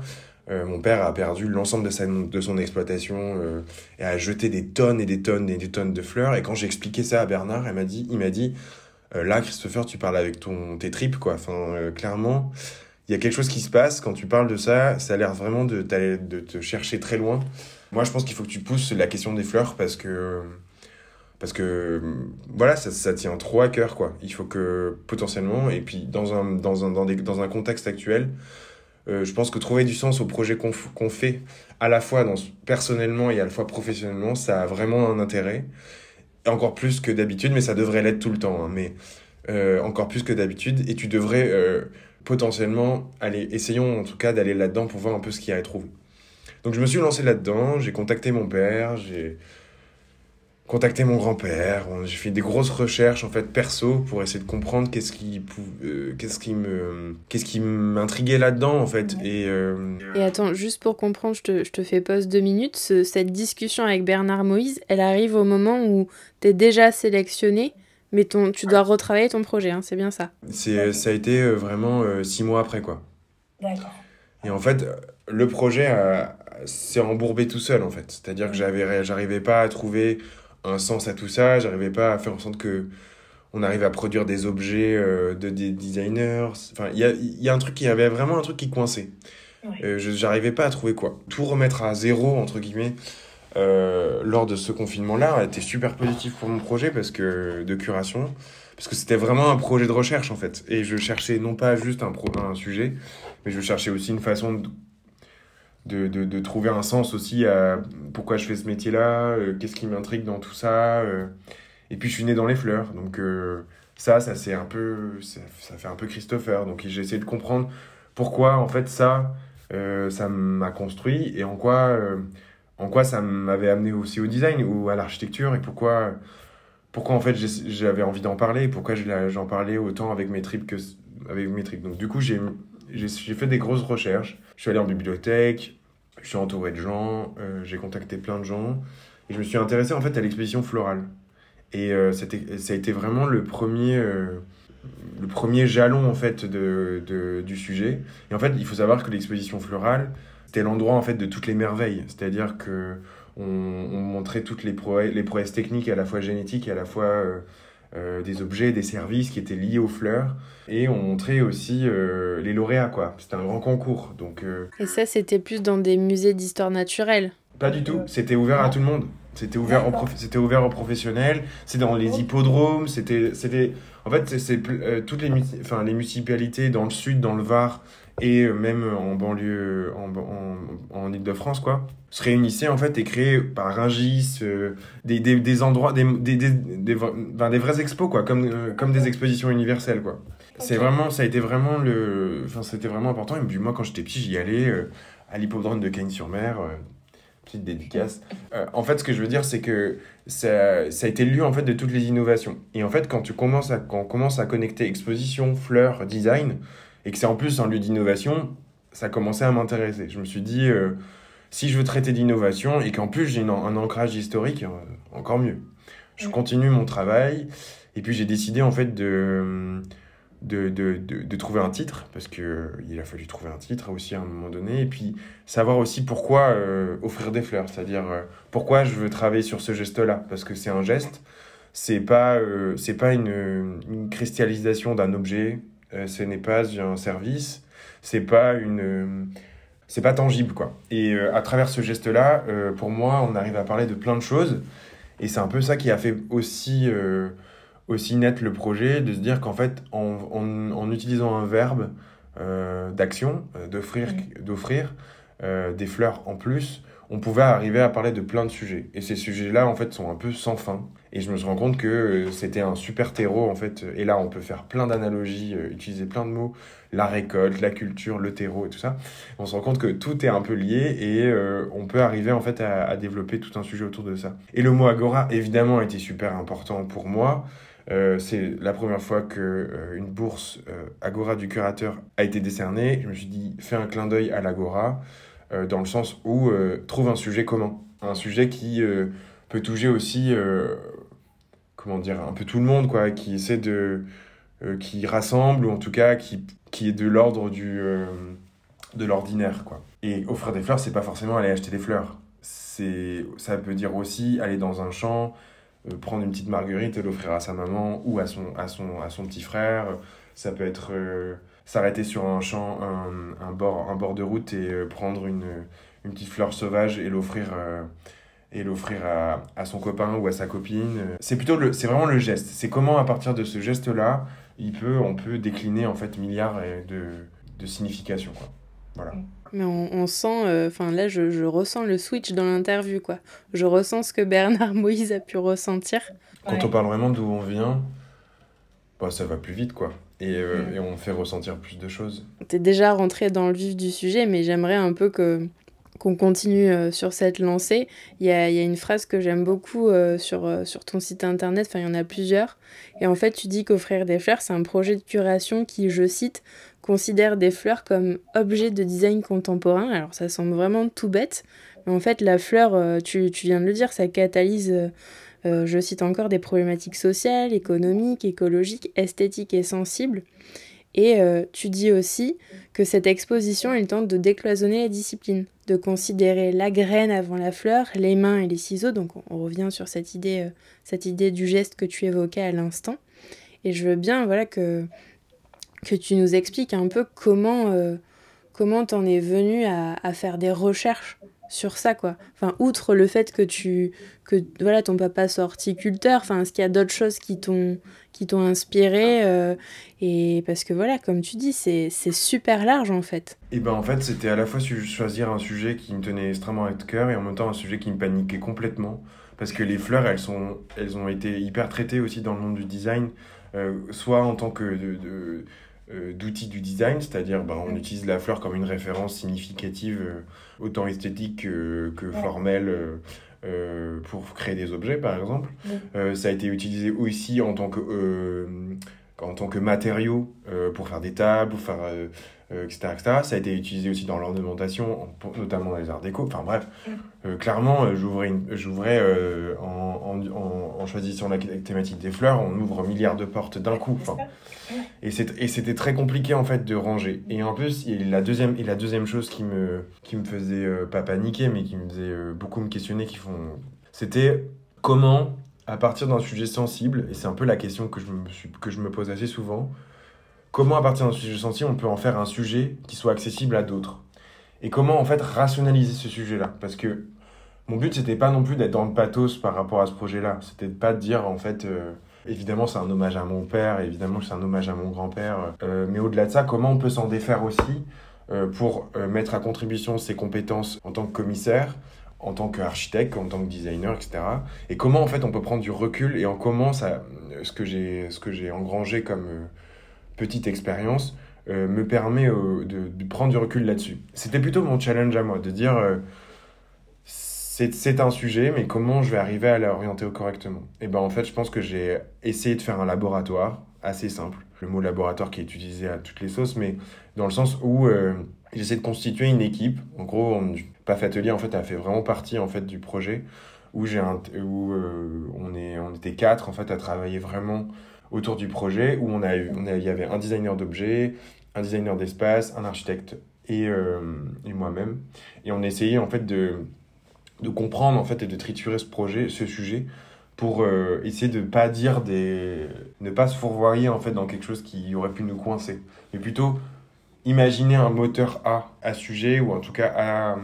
Euh, mon père a perdu l'ensemble de, de son exploitation euh, et a jeté des tonnes et des tonnes et des tonnes de fleurs. Et quand j'ai expliqué ça à Bernard, il m'a dit, il m'a dit euh, là, Christopher, tu parles avec ton, tes tripes, quoi. Enfin, euh, clairement, il y a quelque chose qui se passe quand tu parles de ça. Ça a l'air vraiment de, de te chercher très loin. Moi, je pense qu'il faut que tu pousses la question des fleurs parce que parce que voilà ça, ça, tient trop à cœur quoi il faut que potentiellement et puis dans un dans un dans, des, dans un contexte actuel euh, je pense que trouver du sens au projet qu'on qu'on fait à la fois dans personnellement et à la fois professionnellement ça a vraiment un intérêt encore plus que d'habitude, mais ça devrait l'être tout le temps, hein, mais euh, encore plus que d'habitude, et tu devrais euh, potentiellement aller, essayons en tout cas d'aller là-dedans pour voir un peu ce qu'il y a à trouver. Donc je me suis lancé là-dedans, j'ai contacté mon père, j'ai contacté mon grand-père, j'ai fait des grosses recherches en fait perso pour essayer de comprendre qu'est-ce qui euh, qu'est-ce qui me qu'est-ce qui m'intriguait là-dedans en fait et euh, Et attends, juste pour comprendre, je te, je te fais pause deux minutes, cette discussion avec Bernard Moïse, elle arrive au moment où tu es déjà sélectionné mais ton, tu dois retravailler ton projet, hein, c'est bien ça c'est, Ça a été euh, vraiment six mois après, quoi. D'accord. Et en fait, le projet s'est embourbé tout seul, en fait. C'est-à-dire que j'avais, j'arrivais pas à trouver un sens à tout ça. J'arrivais pas à faire en sorte que on arrive à produire des objets euh, de des designers. Enfin, il y a, y a un truc qui avait vraiment un truc qui coinçait. Euh, je j'arrivais pas à trouver quoi. Tout remettre à zéro entre guillemets euh, lors de ce confinement-là a été super positif pour mon projet parce que de curation parce que c'était vraiment un projet de recherche en fait et je cherchais non pas juste un pro, un sujet mais je cherchais aussi une façon de de, de, de, trouver un sens aussi à pourquoi je fais ce métier-là, euh, qu'est-ce qui m'intrigue dans tout ça. Euh. et puis je suis né dans les fleurs, donc euh, ça, ça c'est un peu, ça, ça, fait un peu Christopher. Donc j'ai essayé de comprendre pourquoi en fait ça, ça m'a construit et en quoi, en quoi ça m'avait amené aussi au design ou à l'architecture et pourquoi, pourquoi en fait j'avais envie d'en parler, pourquoi j'en parlais autant avec mes tripes que avec mes tripes. Donc du coup j'ai j'ai fait des grosses recherches. Je suis allé en bibliothèque, je suis entouré de gens, euh, j'ai contacté plein de gens. Et je me suis intéressé en fait à l'exposition florale. Et euh, ça a été vraiment le premier, euh, le premier jalon en fait de, de, du sujet. Et en fait, il faut savoir que l'exposition florale, c'était l'endroit en fait de toutes les merveilles. C'est-à-dire que on, on, montrait toutes les, les prouesses techniques à la fois génétiques et à la fois euh, des objets, des services qui étaient liés aux fleurs. Et on montrait aussi euh, les lauréats, quoi. C'était un grand concours. Donc, euh, Et ça, c'était plus dans des musées d'histoire naturelle Pas du tout. C'était ouvert à tout le monde. C'était ouvert, c'était ouvert aux professionnels, c'est dans les hippodromes, c'était, c'était, en fait, c'est, euh, toutes les, enfin, les municipalités dans le sud, dans le Var et euh, même en banlieue, en, en, en Ile-de-France, quoi, se réunissaient en fait et créaient par Ringis euh, des, des, des, endroits, des, des, des, des, des vrais expos, quoi, comme, comme des expositions universelles, quoi. C'est vraiment, ça a été vraiment le, enfin, c'était vraiment important. Et puis moi, quand j'étais petit, j'y allais à l'hippodrome de Cagnes-sur-Mer petite dédicace. Euh, en fait, ce que je veux dire, c'est que ça, ça, a été le lieu en fait de toutes les innovations. Et en fait, quand tu commences à, quand on commence à connecter exposition, fleurs, design, et que c'est en plus un lieu d'innovation, ça a commencé à m'intéresser. Je me suis dit, euh, si je veux traiter d'innovation et qu'en plus j'ai un ancrage historique, euh, encore mieux. Je continue mon travail. Et puis j'ai décidé en fait de de, de, de, trouver un titre, parce qu'il euh, il a fallu trouver un titre aussi à un moment donné, et puis savoir aussi pourquoi euh, offrir des fleurs, c'est-à-dire pourquoi je veux travailler sur ce geste-là, parce que c'est un geste, c'est pas, c'est pas une, une cristallisation d'un objet, ce n'est pas un service, c'est pas une... c'est pas tangible, quoi. Et à travers ce geste-là, pour moi, on arrive à parler de plein de choses, et c'est un peu ça qui a fait aussi aussi net le projet, de se dire qu'en fait, en, en, utilisant un verbe euh, d'action, euh, d'offrir, d'offrir euh, des fleurs en plus, on pouvait arriver à parler de plein de sujets. Et ces sujets-là, en fait, sont un peu sans fin. Et je me suis rendu compte que c'était un super terreau, en fait. Et là, on peut faire plein d'analogies, utiliser plein de mots. La récolte, la culture, le terreau et tout ça. On se rend compte que tout est un peu lié et on peut arriver, en fait, à, développer tout un sujet autour de ça. Et le mot agora, évidemment, été super important pour moi. Euh, c'est la première fois que euh, une bourse euh, Agora du curateur a été décernée. Je me suis dit, fais un clin d'œil à l'Agora, dans le sens où trouve un sujet commun. Un sujet qui peut toucher aussi, comment dire, un peu tout le monde, quoi, qui essaie de. qui rassemble, ou en tout cas qui, qui est de l'ordre du. de l'ordinaire, quoi. Et offrir des fleurs, c'est pas forcément aller acheter des fleurs. C'est, ça peut dire aussi aller dans un champ, euh, prendre une petite marguerite et l'offrir à sa maman ou à son, à son, à son petit frère. Ça peut être euh, s'arrêter sur un champ, un, un, bord, un bord de route et euh, prendre une, une petite fleur sauvage et l'offrir et l'offrir à, à, son copain ou à sa copine. C'est plutôt le, c'est vraiment le geste. C'est comment à partir de ce geste-là, il peut, on peut décliner en fait milliards de, de significations. Quoi. Voilà. Mais on, sent, euh, enfin là, je, je, ressens le switch dans l'interview, quoi. Je ressens ce que Bernard Moïse a pu ressentir. Quand on parle vraiment d'où on vient, bah, ça va plus vite, quoi. Et, euh, mm. et on fait ressentir plus de choses. Tu es déjà rentré dans le vif du sujet, mais j'aimerais un peu que qu'on continue euh, sur cette lancée. Il y a, y a, une phrase que j'aime beaucoup sur, sur ton site internet, enfin il y en a plusieurs. Et en fait, tu dis qu'offrir des fleurs, c'est un projet de curation qui, je cite, considère des fleurs comme objet de design contemporain. Alors ça semble vraiment tout bête, mais en fait la fleur, euh, tu, tu viens de le dire, ça catalyse, euh, euh, je cite encore, des problématiques sociales, économiques, écologiques, esthétiques et sensibles. Et tu dis aussi que cette exposition, elle tente de décloisonner la discipline, de considérer la graine avant la fleur, les mains et les ciseaux. Donc on revient sur cette idée, cette idée du geste que tu évoquais à l'instant. Et je veux bien voilà, que, que tu nous expliques un peu comment euh, comment t'en es venu à, faire des recherches sur ça quoi. Enfin outre le fait que tu que voilà ton papa soit horticulteur enfin est-ce qu'il y a d'autres choses qui t'ont qui t'ont inspiré euh, et parce que voilà comme tu dis c'est super large en fait. Et ben en fait c'était à la fois choisir un sujet qui me tenait extrêmement à cœur et en même temps un sujet qui me paniquait complètement. Parce que les fleurs elles sont elles ont été hyper traitées aussi dans le monde du design euh, soit en tant que de, d'outils du design, c'est-à-dire ben, on utilise la fleur comme une référence significative, euh, autant esthétique que, que formelle, euh, pour créer des objets par exemple. ça a été utilisé aussi en tant que, en tant que matériau pour faire des tables, pour faire euh, etc., Ça a été utilisé aussi dans l'ornementation, notamment dans les arts déco. Enfin bref, mm. euh, clairement, euh, j'ouvrais en, en, en, choisissant la thématique des fleurs, on ouvre milliards de portes d'un coup. Enfin, et c'était très compliqué en fait de ranger. Et en plus, et la deuxième, et la deuxième chose qui me, qui me faisait pas paniquer, mais qui me faisait beaucoup me questionner, qui font, c'était comment, à partir d'un sujet sensible, et c'est un peu la question que je me, suis, que je me pose assez souvent, comment à partir d'un sujet sensible on peut en faire un sujet qui soit accessible à d'autres? Et comment en fait rationaliser ce sujet-là? Parce que mon but, c'était pas non plus d'être dans le pathos par rapport à ce projet-là. C'était pas de dire, en fait, euh, évidemment, c'est un hommage à mon père, évidemment, c'est un hommage à mon grand-père. Euh, mais au-delà de ça, comment on peut s'en défaire aussi euh, pour mettre à contribution ses compétences en tant que commissaire, en tant qu'architecte, en tant que designer, etc. Et comment, en fait, on peut prendre du recul et en comment ça, ce que j'ai, ce que j'ai engrangé comme petite expérience me permet de, de, prendre du recul là-dessus. C'était plutôt mon challenge à moi, de dire c'est un sujet, mais comment je vais arriver à l'orienter correctement? Et ben en fait, je pense que j'ai essayé de faire un laboratoire assez simple. Le mot laboratoire qui est utilisé à toutes les sauces, mais dans le sens où euh, j'essaie de constituer une équipe. En gros, on, PAF Atelier en fait a fait vraiment partie en fait du projet où où euh, on est on était quatre en fait à travailler vraiment autour du projet où on a on il y avait un designer d'objets, un designer d'espace, un architecte et, euh, et moi-même et on essayait en fait de de comprendre en fait et de triturer ce projet, ce sujet, pour euh, essayer de pas dire des, ne pas se fourvoyer en fait dans quelque chose qui aurait pu nous coincer, mais plutôt imaginer un moteur A à sujet ou en tout cas à.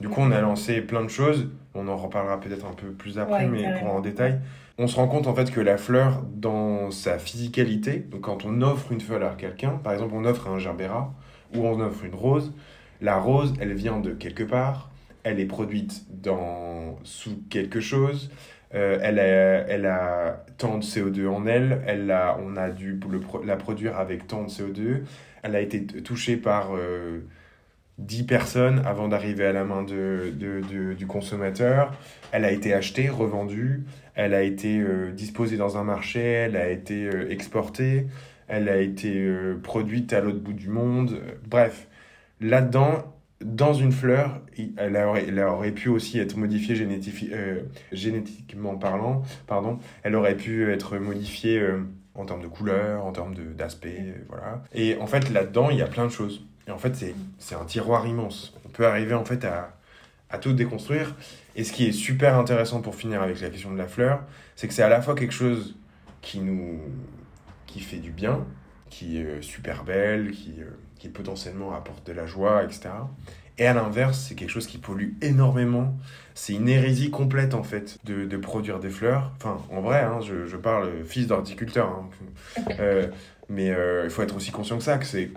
Du coup, on a lancé plein de choses. On en reparlera peut-être un peu plus après, mais pour en détail. On se rend compte en fait que la fleur, dans sa physicalité, donc quand on offre une fleur à quelqu'un, par exemple, on offre un gerbera ou on offre une rose, la rose, elle vient de quelque part, elle est produite dans, sous quelque chose, euh, elle, a, elle a tant de CO2 en elle, elle a, on a dû le, la produire avec tant de CO2, elle a été touchée par euh, 10 personnes avant d'arriver à la main de, de, de, du consommateur, elle a été achetée, revendue, elle a été euh, disposée dans un marché, elle a été euh, exportée, elle a été produite à l'autre bout du monde, bref, là-dedans, dans une fleur, elle aurait, elle aurait pu aussi être modifiée euh, génétiquement parlant, pardon. Elle aurait pu être modifiée euh, en termes de couleur, en termes d'aspect, voilà. Et en fait, là-dedans, il y a plein de choses. Et en fait, c'est un tiroir immense. On peut arriver en fait à, à tout déconstruire. Et ce qui est super intéressant pour finir avec la question de la fleur, c'est que c'est à la fois quelque chose qui nous qui fait du bien, qui est super belle, qui euh, qui potentiellement apporte de la joie, etc. Et à l'inverse, c'est quelque chose qui pollue énormément. C'est une hérésie complète, en fait, de, de produire des fleurs. Enfin, en vrai, hein, je, je, parle fils d'horticulteur. Hein. Euh, mais euh, il faut être aussi conscient que ça, que c'est,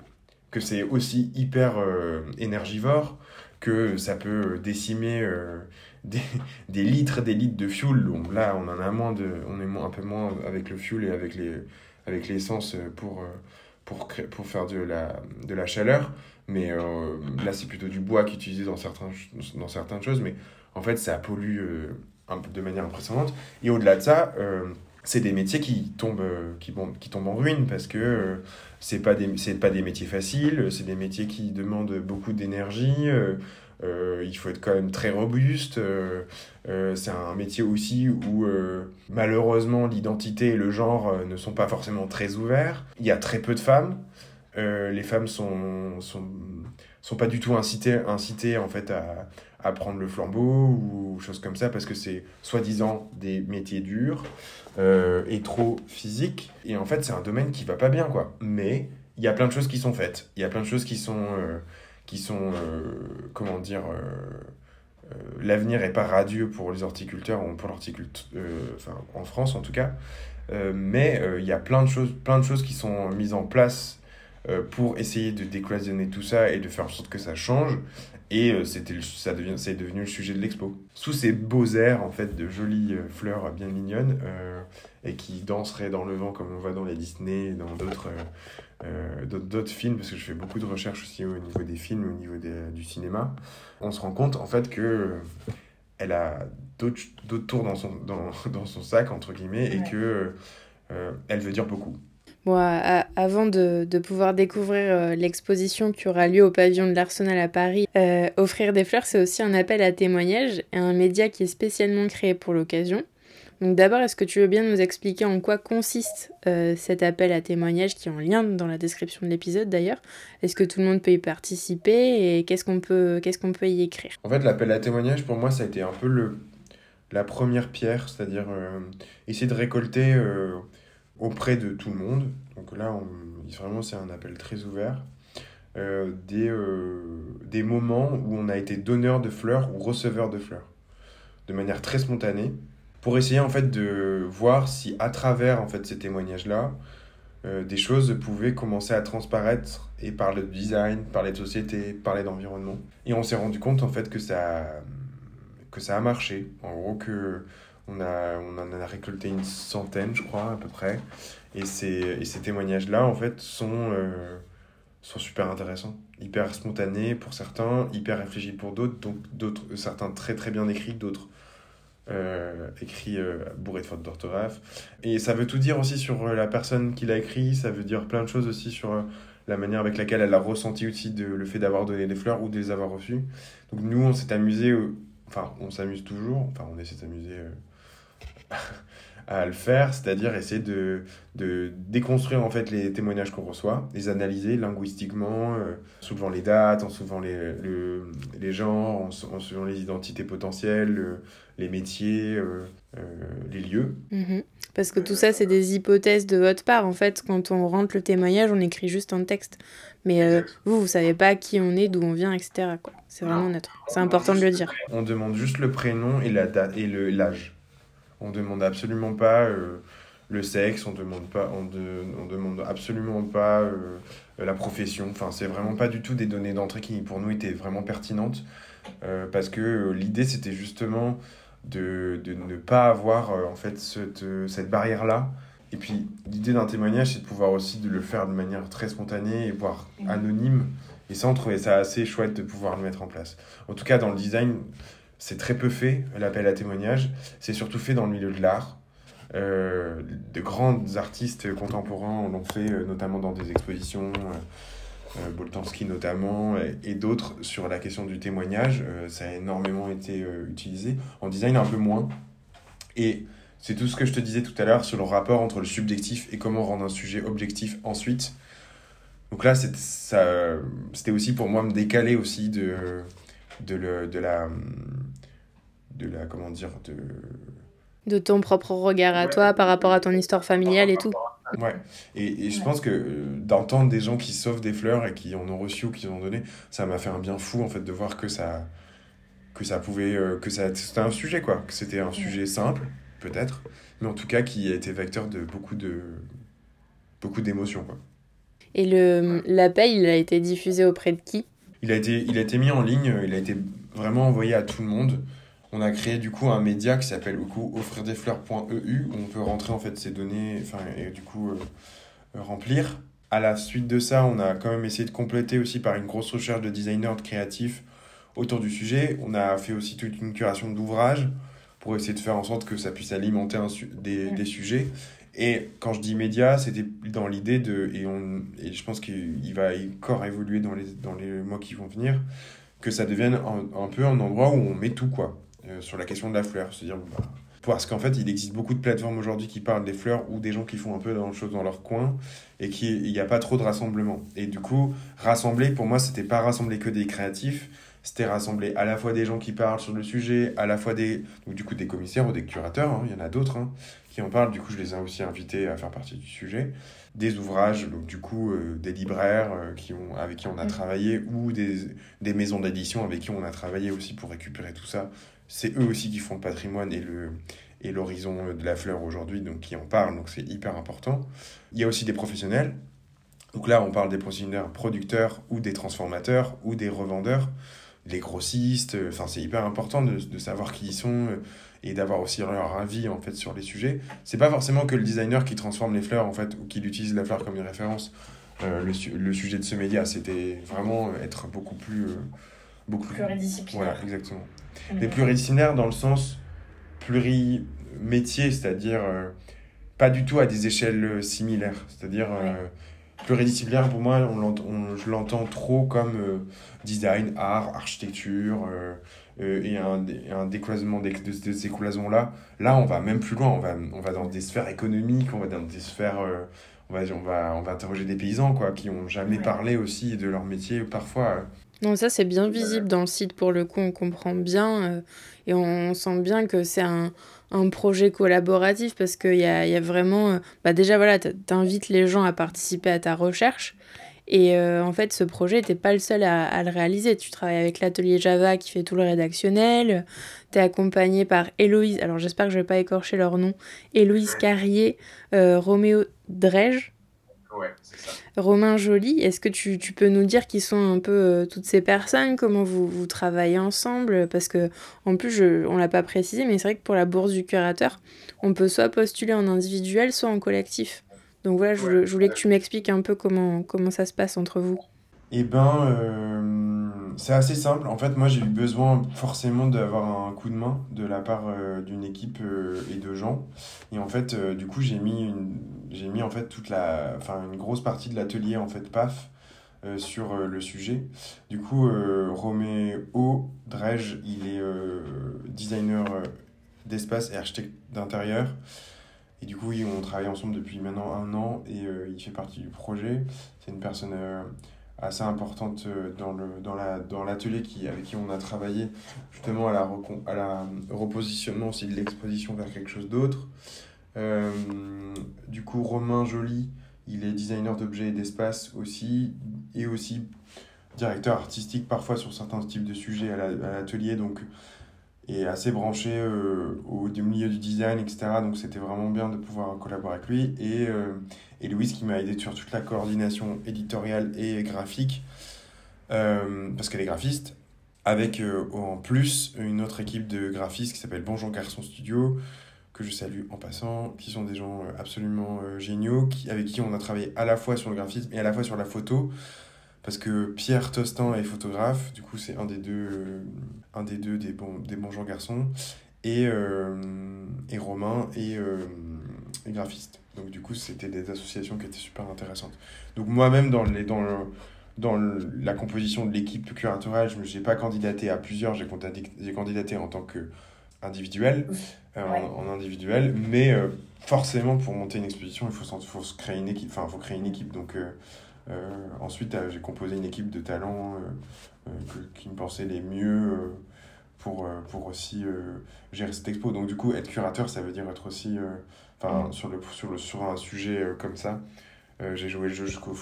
que c'est aussi hyper euh, énergivore, que ça peut décimer euh, des, des, litres des litres de fuel. Donc là, on en a moins de, on est un peu moins avec le fuel et avec les, avec l'essence pour pour, pour faire de la, de la chaleur. Mais euh, là, c'est plutôt du bois qui est utilisé dans, certains, dans certaines choses. Mais en fait, ça pollue euh, de manière impressionnante. Et au-delà de ça, euh, c'est des métiers qui tombent, qui, bon, qui tombent en ruine parce que c'est pas des pas des métiers faciles, c'est des métiers qui demandent beaucoup d'énergie. Euh, il faut être quand même très robuste. Euh, euh, c'est un métier aussi où malheureusement l'identité et le genre ne sont pas forcément très ouverts. Il y a très peu de femmes. les femmes sont, sont, sont pas du tout incitées, incitées en fait à, à prendre le flambeau ou choses comme ça parce que c'est soi-disant des métiers durs et trop physiques. Et en fait, c'est un domaine qui va pas bien quoi. Mais il y a plein de choses qui sont faites. Il y a plein de choses qui sont qui sont, euh, comment dire, euh, euh, l'avenir est pas radieux pour les horticulteurs, ou pour l'horticulture, enfin en France en tout cas, mais il y a plein de, choses, plein de choses qui sont mises en place pour essayer de décloisonner tout ça et de faire en sorte que ça change. Et c'était ça devient, c'est devenu le sujet de l'expo. Sous ces beaux airs, en fait, de jolies fleurs bien mignonnes, et qui danseraient dans le vent comme on voit dans les Disney dans d'autres euh, d'autres films, parce que je fais beaucoup de recherches aussi au niveau des films, au niveau du cinéma, on se rend compte en fait que euh, elle a d'autres tours dans son, dans, dans, son sac, entre guillemets, et que euh, elle veut dire beaucoup. Bon, avant de, pouvoir découvrir l'exposition qui aura lieu au pavillon de l'Arsenal à Paris, Offrir des fleurs, c'est aussi un appel à témoignages et un média qui est spécialement créé pour l'occasion. Donc d'abord, est-ce que tu veux bien nous expliquer en quoi consiste euh, cet appel à témoignage qui est en lien dans la description de l'épisode d'ailleurs? Est-ce que tout le monde peut y participer et qu'est-ce qu'on peut, qu'est-ce qu'on peut y écrire? En fait, l'appel à témoignage, pour moi, ça a été un peu le, la première pierre, c'est-à-dire euh, essayer de récolter euh, auprès de tout le monde. Donc là, vraiment, c'est un appel très ouvert. des, des moments où on a été donneur de fleurs ou receveur de fleurs. de manière très spontanée pour essayer en fait de voir si à travers en fait ces témoignages-là, euh, des choses pouvaient commencer à transparaître et parler de design, parler de société, parler d'environnement. Et on s'est rendu compte en fait que ça, que ça a marché. En gros que on, a, on en a récolté une centaine, je crois, à peu près. Et ces, et ces témoignages-là, en fait, sont, euh, sont super intéressants. Hyper spontanés pour certains, hyper réfléchis pour d'autres, donc d'autres, certains très très bien écrits, d'autres euh, écrits euh, bourrés de fautes d'orthographe. Et ça veut tout dire aussi sur la personne qui l'a écrit, ça veut dire plein de choses aussi sur la manière avec laquelle elle a ressenti aussi de, le fait d'avoir donné des fleurs ou de les avoir reçues. Donc nous, on s'est amusé, enfin on s'amuse toujours, enfin on essaie de s'amuser à le faire, c'est-à-dire essayer de, de déconstruire en fait les témoignages qu'on reçoit, les analyser linguistiquement, euh, en soulevant les dates, en soulevant les, le, les genres, en, soulevant les identités potentielles, les métiers, euh, euh, les lieux. Mhm. Parce que tout ça, c'est des hypothèses de votre part. En fait, quand on rentre le témoignage, on écrit juste un texte. Mais vous, vous savez pas qui on est, d'où on vient, etc. C'est vraiment neutre. C'est important de le dire. On demande juste le prénom et la date et l'âge. On demande absolument pas euh, le sexe, on demande pas, on, on demande absolument pas euh, la profession. Enfin, c'est vraiment pas du tout des données d'entrée qui pour nous étaient vraiment pertinentes euh, parce que l'idée c'était justement de, de, ne pas avoir en fait cette, cette barrière là. Et puis l'idée d'un témoignage c'est de pouvoir aussi de le faire de manière très spontanée et voire anonyme. Et ça, on trouvait ça assez chouette de pouvoir le mettre en place. En tout cas, dans le design, c'est très peu fait, l'appel à témoignage. C'est surtout fait dans le milieu de l'art. Euh, de grands artistes contemporains l'ont fait, euh, notamment dans des expositions, euh, euh Boltanski notamment, et, d'autres sur la question du témoignage. ça a énormément été utilisé. En design, un peu moins. Et c'est tout ce que je te disais tout à l'heure sur le rapport entre le subjectif et comment rendre un sujet objectif ensuite. Donc là, c'était aussi pour moi me décaler aussi de, de, le, de la de la comment dire de de ton propre regard à toi par rapport à ton histoire familiale et tout. Ouais, et, et je pense que euh, d'entendre des gens qui sauvent des fleurs et qui en ont reçu ou qui en ont donné, ça m'a fait un bien fou en fait de voir que ça que ça pouvait euh, que ça c'était un sujet quoi, que c'était un sujet simple peut-être, mais en tout cas qui a été vecteur de beaucoup de beaucoup d'émotions quoi. Et le l'appel, il a été diffusé auprès de qui? Il a été il a été mis en ligne, il a été vraiment envoyé à tout le monde on a créé du coup un média qui s'appelle du coup offrirdesfleurs.eu où on peut rentrer en fait ces données enfin, et du coup euh, remplir. À la suite de ça, on a quand même essayé de compléter aussi par une grosse recherche de designers, de créatifs autour du sujet. On a fait aussi toute une curation d'ouvrages pour essayer de faire en sorte que ça puisse alimenter un des, des, sujets. Et quand je dis média, c'était dans l'idée de, et, on, et je pense qu'il va encore évoluer dans les, dans les mois qui vont venir, que ça devienne un, un peu un endroit où on met tout, quoi. Euh, sur la question de la fleur. C'est-à-dire, bah, parce qu'en fait, il existe beaucoup de plateformes aujourd'hui qui parlent des fleurs ou des gens qui font un peu dans chose dans leur coin et qu'il n'y a pas trop de rassemblement. Et du coup, rassembler, pour moi, c'était pas rassembler que des créatifs, c'était rassembler à la fois des gens qui parlent sur le sujet, à la fois des, donc, du coup, des commissaires ou des curateurs, hein, il y en a d'autres hein, qui en parlent, du coup, je les ai aussi invités à faire partie du sujet, des ouvrages, donc du coup, euh, des libraires euh, qui ont, avec qui on a mmh. travaillé ou des, des maisons d'édition avec qui on a travaillé aussi pour récupérer tout ça c'est eux aussi qui font le patrimoine et le et l'horizon de la fleur aujourd'hui, donc qui en parlent, donc c'est hyper important. Il y a aussi des professionnels. Donc là, on parle des professionnels producteurs ou des transformateurs ou des revendeurs, les grossistes. Enfin, c'est hyper important de, de, savoir qui ils sont et d'avoir aussi leur avis en fait sur les sujets. C'est pas forcément que le designer qui transforme les fleurs en fait ou qui utilise la fleur comme une référence. Euh, le, le, sujet de ce média, c'était vraiment être beaucoup plus euh, beaucoup pluridisciplinaire. Voilà, exactement. Mais pluridisciplinaire dans le sens plurimétier, c'est-à-dire euh, pas du tout à des échelles euh, similaires. C'est-à-dire euh, pluridisciplinaire, pour moi, on, je l'entends trop comme design, art, architecture, et un, un décloisonnement de, de, ces cloisons-là. Là, on va même plus loin, on va, on va dans des sphères économiques, on va dans des sphères... on va, on, va, on va interroger des paysans quoi, qui ont jamais parlé aussi de leur métier parfois non, ça c'est bien visible dans le site pour le coup, on comprend bien euh, et on sent bien que c'est un, un, projet collaboratif parce qu'il y a, y a, vraiment. Euh, bah déjà voilà, t'invites les gens à participer à ta recherche Et euh, en fait, ce projet, t'es pas le seul à, le réaliser. Tu travailles avec l'atelier Java qui fait tout le rédactionnel. Tu es accompagné par Héloïse, alors j'espère que je vais pas écorcher leur nom, Héloïse Carrier, euh, Roméo Drège. Ouais, c'est ça. Romain Joly, est-ce que tu, tu, peux nous dire qui sont un peu euh, toutes ces personnes, comment vous, vous travaillez ensemble? Parce que, en plus, je, on l'a pas précisé, mais c'est vrai que pour la bourse du curateur, on peut soit postuler en individuel, soit en collectif. Donc voilà, je, voulais que tu m'expliques un peu comment, comment ça se passe entre vous. Eh ben, euh, c'est assez simple. En fait, moi, j'ai eu besoin forcément d'avoir un coup de main de la part euh, d'une équipe euh, et de gens. Et en fait, du coup, j'ai mis, une, j'ai mis en fait toute la, enfin, une grosse partie de l'atelier en fait PAF sur le sujet. Du coup, Roméo Drège, il est designer d'espace et architecte d'intérieur. Et du coup, oui, on travaille ensemble depuis maintenant un an et euh, il fait partie du projet. C'est une personne euh, assez importante euh, dans, le, dans, la, dans l'atelier avec qui on a travaillé justement à la, à la repositionnement aussi de l'exposition vers quelque chose d'autre. du coup, Romain Joly, il est designer d'objets et d'espace aussi, et aussi directeur artistique parfois sur certains types de sujets à l'atelier. donc, et assez branché euh, au milieu du design, etc. Donc c'était vraiment bien de pouvoir collaborer avec lui. Et, euh, et Louise qui m'a aidé sur toute la coordination éditoriale et graphique, euh, parce qu'elle est graphiste, avec en plus une autre équipe de graphistes qui s'appelle Bonjour Garçon Studio, que je salue en passant, qui sont des gens absolument géniaux, qui, avec qui on a travaillé à la fois sur le graphisme et à la fois sur la photo parce que Pierre Tostan est photographe, du coup c'est un des deux, euh, un des, deux des, bons, des bons gens garçons, et, euh, et Romain est, euh, graphiste. Donc du coup c'était des associations qui étaient super intéressantes. Donc moi-même dans, les, dans, le, dans la composition de l'équipe curatoriale, je n'ai pas candidaté à plusieurs, j'ai candidaté, candidaté en tant que individuel, en, individuel, mais forcément pour monter une exposition, il faut, faut créer une équipe, enfin il faut créer une équipe, donc euh, ensuite, euh, j'ai composé une équipe de talents euh, qui me pensaient les mieux pour, pour aussi gérer cette expo. Donc, du coup, être curateur, ça veut dire être aussi. Enfin, sur, le, sur, le, sur un sujet comme ça, j'ai joué le jeu jusqu'au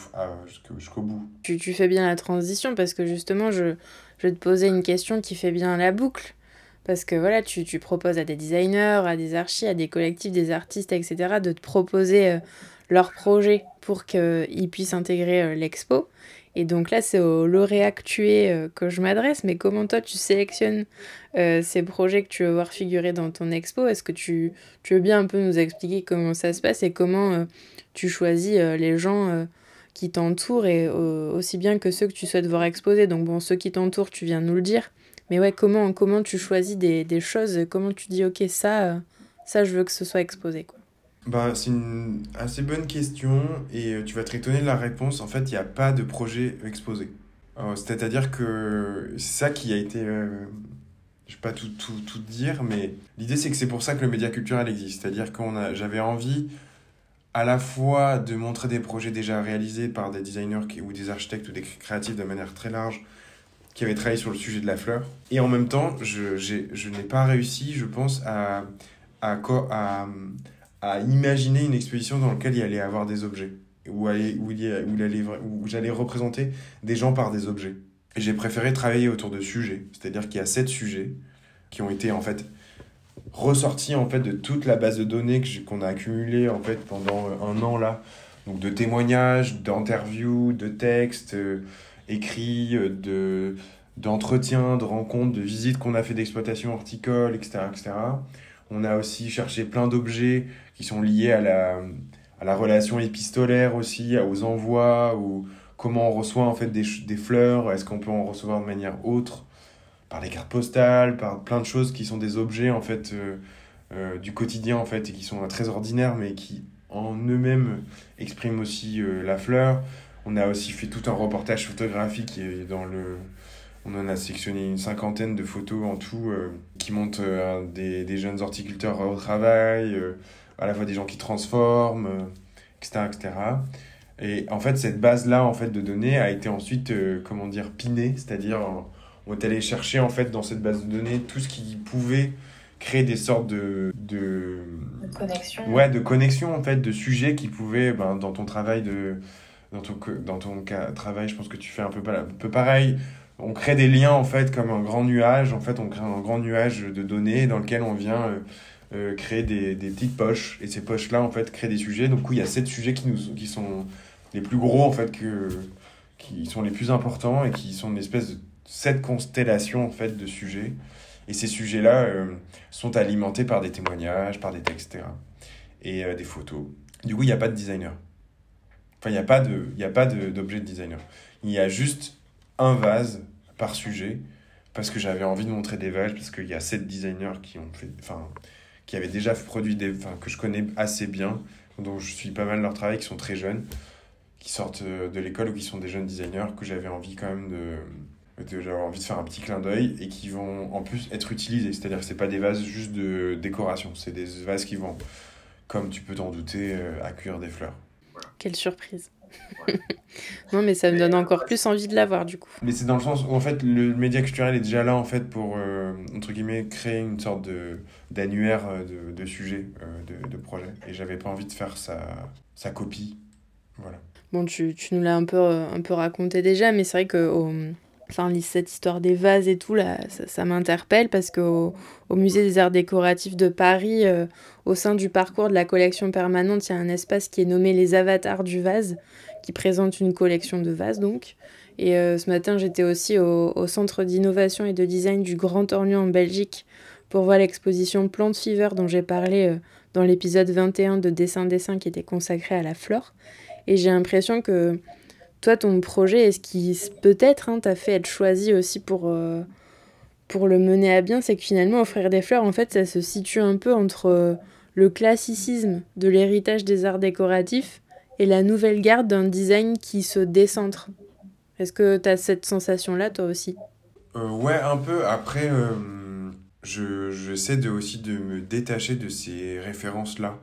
jusqu'au bout. Tu, tu, fais bien la transition parce que justement, je, je vais te poser une question qui fait bien la boucle. Parce que voilà, tu, tu proposes à des designers, à des archis, à des collectifs, des artistes, etc., de te proposer leur projet pour qu'ils puissent intégrer euh, l'expo. Et donc là, c'est au lauréat actué euh, que je m'adresse, mais comment toi tu sélectionnes euh, ces projets que tu veux voir figurer dans ton expo? Est-ce que tu, tu, veux bien un peu nous expliquer comment ça se passe et comment tu choisis les gens qui t'entourent et aussi bien que ceux que tu souhaites voir exposer? Donc bon, ceux qui t'entourent, tu viens nous le dire, mais ouais, comment, comment tu choisis des, choses? Comment tu dis, ok, ça, ça, je veux que ce soit exposé bah, c'est une assez bonne question et euh, tu vas te étonner de la réponse. En fait, il n'y a pas de projet exposé. Euh, c'est-à-dire que c'est ça qui a été... Euh, je ne vais pas tout, tout, tout dire, mais l'idée c'est que c'est pour ça que le média culturel existe. C'est-à-dire que j'avais envie à la fois de montrer des projets déjà réalisés par des designers ou des architectes ou des créatifs de manière très large qui avaient travaillé sur le sujet de la fleur. Et en même temps, je, je n'ai pas réussi, je pense, à, à, à, à imaginer une exposition dans laquelle il allait avoir des objets, où, allait, où, il où j'allais représenter des gens par des objets. Et j'ai préféré travailler autour de sujets, c'est-à-dire qu'il y a sept sujets qui ont été en fait ressortis en fait de toute la base de données qu'on a accumulée en fait pendant euh, un an là, donc de témoignages, d'interviews, de textes euh, écrits, euh, de d'entretiens, de rencontres, de visites qu'on a fait d'exploitation horticole, etc., etc. On a aussi cherché plein d'objets qui sont liés à la, à la relation épistolaire aussi, aux envois, ou comment on reçoit en fait des, des fleurs, est-ce qu'on peut en recevoir de manière autre, par les cartes postales, par plein de choses qui sont des objets en fait euh, euh, du quotidien en fait et qui sont très ordinaires mais qui en eux-mêmes expriment aussi euh, la fleur. On a aussi fait tout un reportage photographique dans le, on en a sectionné une cinquantaine de photos en tout euh, qui montrent euh, des, des, jeunes horticulteurs au travail, euh, à la fois des gens qui transforment, etc., etc. Et en fait, cette base-là en fait, de données a été ensuite, comment dire, pinée, c'est-à-dire on est allé chercher en fait dans cette base de données tout ce qui pouvait créer des sortes de... De, de connexion. Ouais, de connexion en fait, de sujets qui pouvaient, ben, dans ton travail de dans ton, dans ton travail, je pense que tu fais un peu, un peu pareil. On crée des liens, en fait, comme un grand nuage. En fait, on crée un grand nuage de données dans lequel on vient euh, euh, créer des, des, petites poches. Et ces poches-là, en fait, créent des sujets. Donc, il y a sept sujets qui, nous, qui sont les plus gros, en fait, que, qui sont les plus importants et qui sont une espèce de sept constellations, en fait, de sujets. Et ces sujets-là euh, sont alimentés par des témoignages, par des textes, etc. Et des photos. Du coup, il n'y a pas de designer. Enfin, il n'y a pas de, d'objet de, designer. Il y a juste un vase par sujet parce que j'avais envie de montrer des vases parce qu'il y a sept designers qui ont fait, enfin, qui avaient déjà produit des, que je connais assez bien, dont je suis pas mal leur travail, qui sont très jeunes, qui sortent de l'école ou qui sont des jeunes designers que j'avais envie quand même de, j'avais envie de faire un petit clin d'œil et qui vont en plus être utilisés. C'est-à-dire que c'est pas des vases juste de décoration, c'est des vases qui vont, comme tu peux t'en douter, euh, accueillir des fleurs. Quelle surprise. non, mais ça me donne encore plus envie de l'avoir du coup. Mais c'est dans le sens où en fait le média culturel est déjà là en fait pour euh, entre guillemets créer une sorte de d'annuaire euh, de, de sujets, euh, de, de projets. Et j'avais pas envie de faire sa, sa copie. Voilà. Bon, tu, tu nous l'as un peu, un peu raconté déjà, mais c'est vrai que au, enfin, cette histoire des vases et tout, là, ça, m'interpelle parce qu'au au Musée des Arts Décoratifs de Paris, euh, au sein du parcours de la collection permanente, il y a un espace qui est nommé les avatars du vase, qui présente une collection de vases donc. Et euh, ce matin, j'étais aussi au, Centre d'innovation et de design du Grand Orient en Belgique pour voir l'exposition Plant Fever dont j'ai parlé euh, dans l'épisode 21 de Dessin Dessin qui était consacré à la flore. Et j'ai l'impression que toi, ton projet, est-ce qui peut-être hein, t'a fait être choisi aussi pour, euh, pour le mener à bien, c'est que finalement, Offrir des fleurs, en fait, ça se situe un peu entre euh, le classicisme de l'héritage des arts décoratifs et la nouvelle garde d'un design qui se décentre. Est-ce que tu as cette sensation-là, toi aussi? Euh, Ouais, un peu. Après, je, j'essaie aussi de me détacher de ces références-là.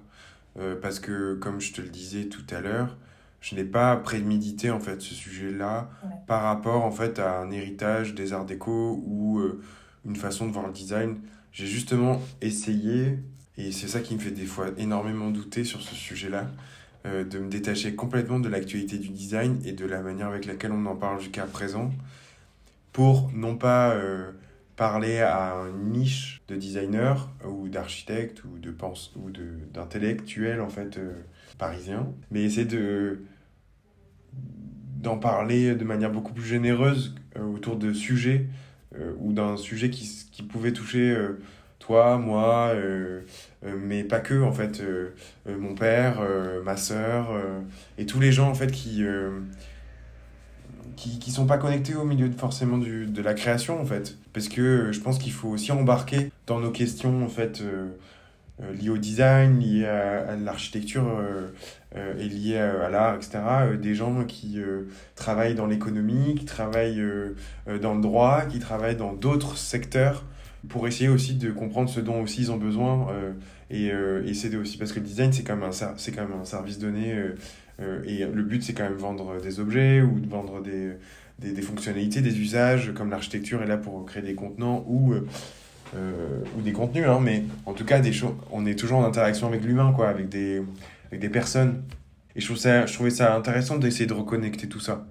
parce que, comme je te le disais tout à l'heure, je n'ai pas prémédité en fait ce sujet-là par rapport en fait à un héritage des arts déco ou euh, une façon de voir le design. J'ai justement essayé, et c'est ça qui me fait des fois énormément douter sur ce sujet-là, euh, de me détacher complètement de l'actualité du design et de la manière avec laquelle on en parle jusqu'à présent, pour non pas euh, parler à une niche de designers ou d'architectes ou de pense ou de d'intellectuels en fait parisien, mais essayer de d'en parler de manière beaucoup plus généreuse euh, autour de sujets euh, ou d'un sujet qui, qui pouvait toucher euh, toi, moi, mais pas que en fait, mon père, ma sœur et tous les gens en fait qui qui qui sont pas connectés au milieu de, forcément du, de la création en fait. Parce que je pense qu'il faut aussi embarquer dans nos questions en fait euh, liées au design, liées à, l'architecture euh, euh, et liées à, l'art, etc. des gens qui travaillent dans l'économie, qui travaillent dans le droit, qui travaillent dans d'autres secteurs pour essayer aussi de comprendre ce dont aussi ils ont besoin et, et c'est aussi parce que le design c'est quand même un quand même un service donné et le but c'est quand même vendre des objets ou de vendre des, des fonctionnalités des usages comme l'architecture est là pour créer des contenants ou euh, ou des contenus, hein, mais en tout cas, des on est toujours en interaction avec l'humain, quoi, avec des, avec des personnes. Et je, trouve ça, je trouvais ça intéressant d'essayer de reconnecter tout ça.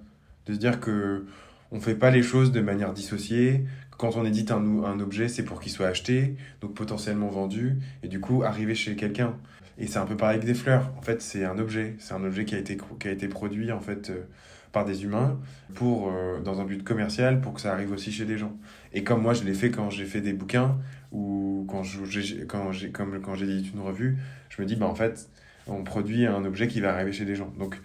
De se dire que on fait pas les choses de manière dissociée. Quand on édite un, un objet, c'est pour qu'il soit acheté, donc potentiellement vendu, et du coup arriver chez quelqu'un. Et c'est un peu pareil avec des fleurs. En fait, c'est un objet. C'est un objet qui a été, qui a été produit, en fait, euh, par des humains pour, euh, dans un but commercial pour que ça arrive aussi chez des gens. Et comme moi, je l'ai fait quand j'ai fait des bouquins ou quand j'ai, quand comme quand j'ai une revue, je me dis, bah, en fait, on produit un objet qui va arriver chez des gens. Donc,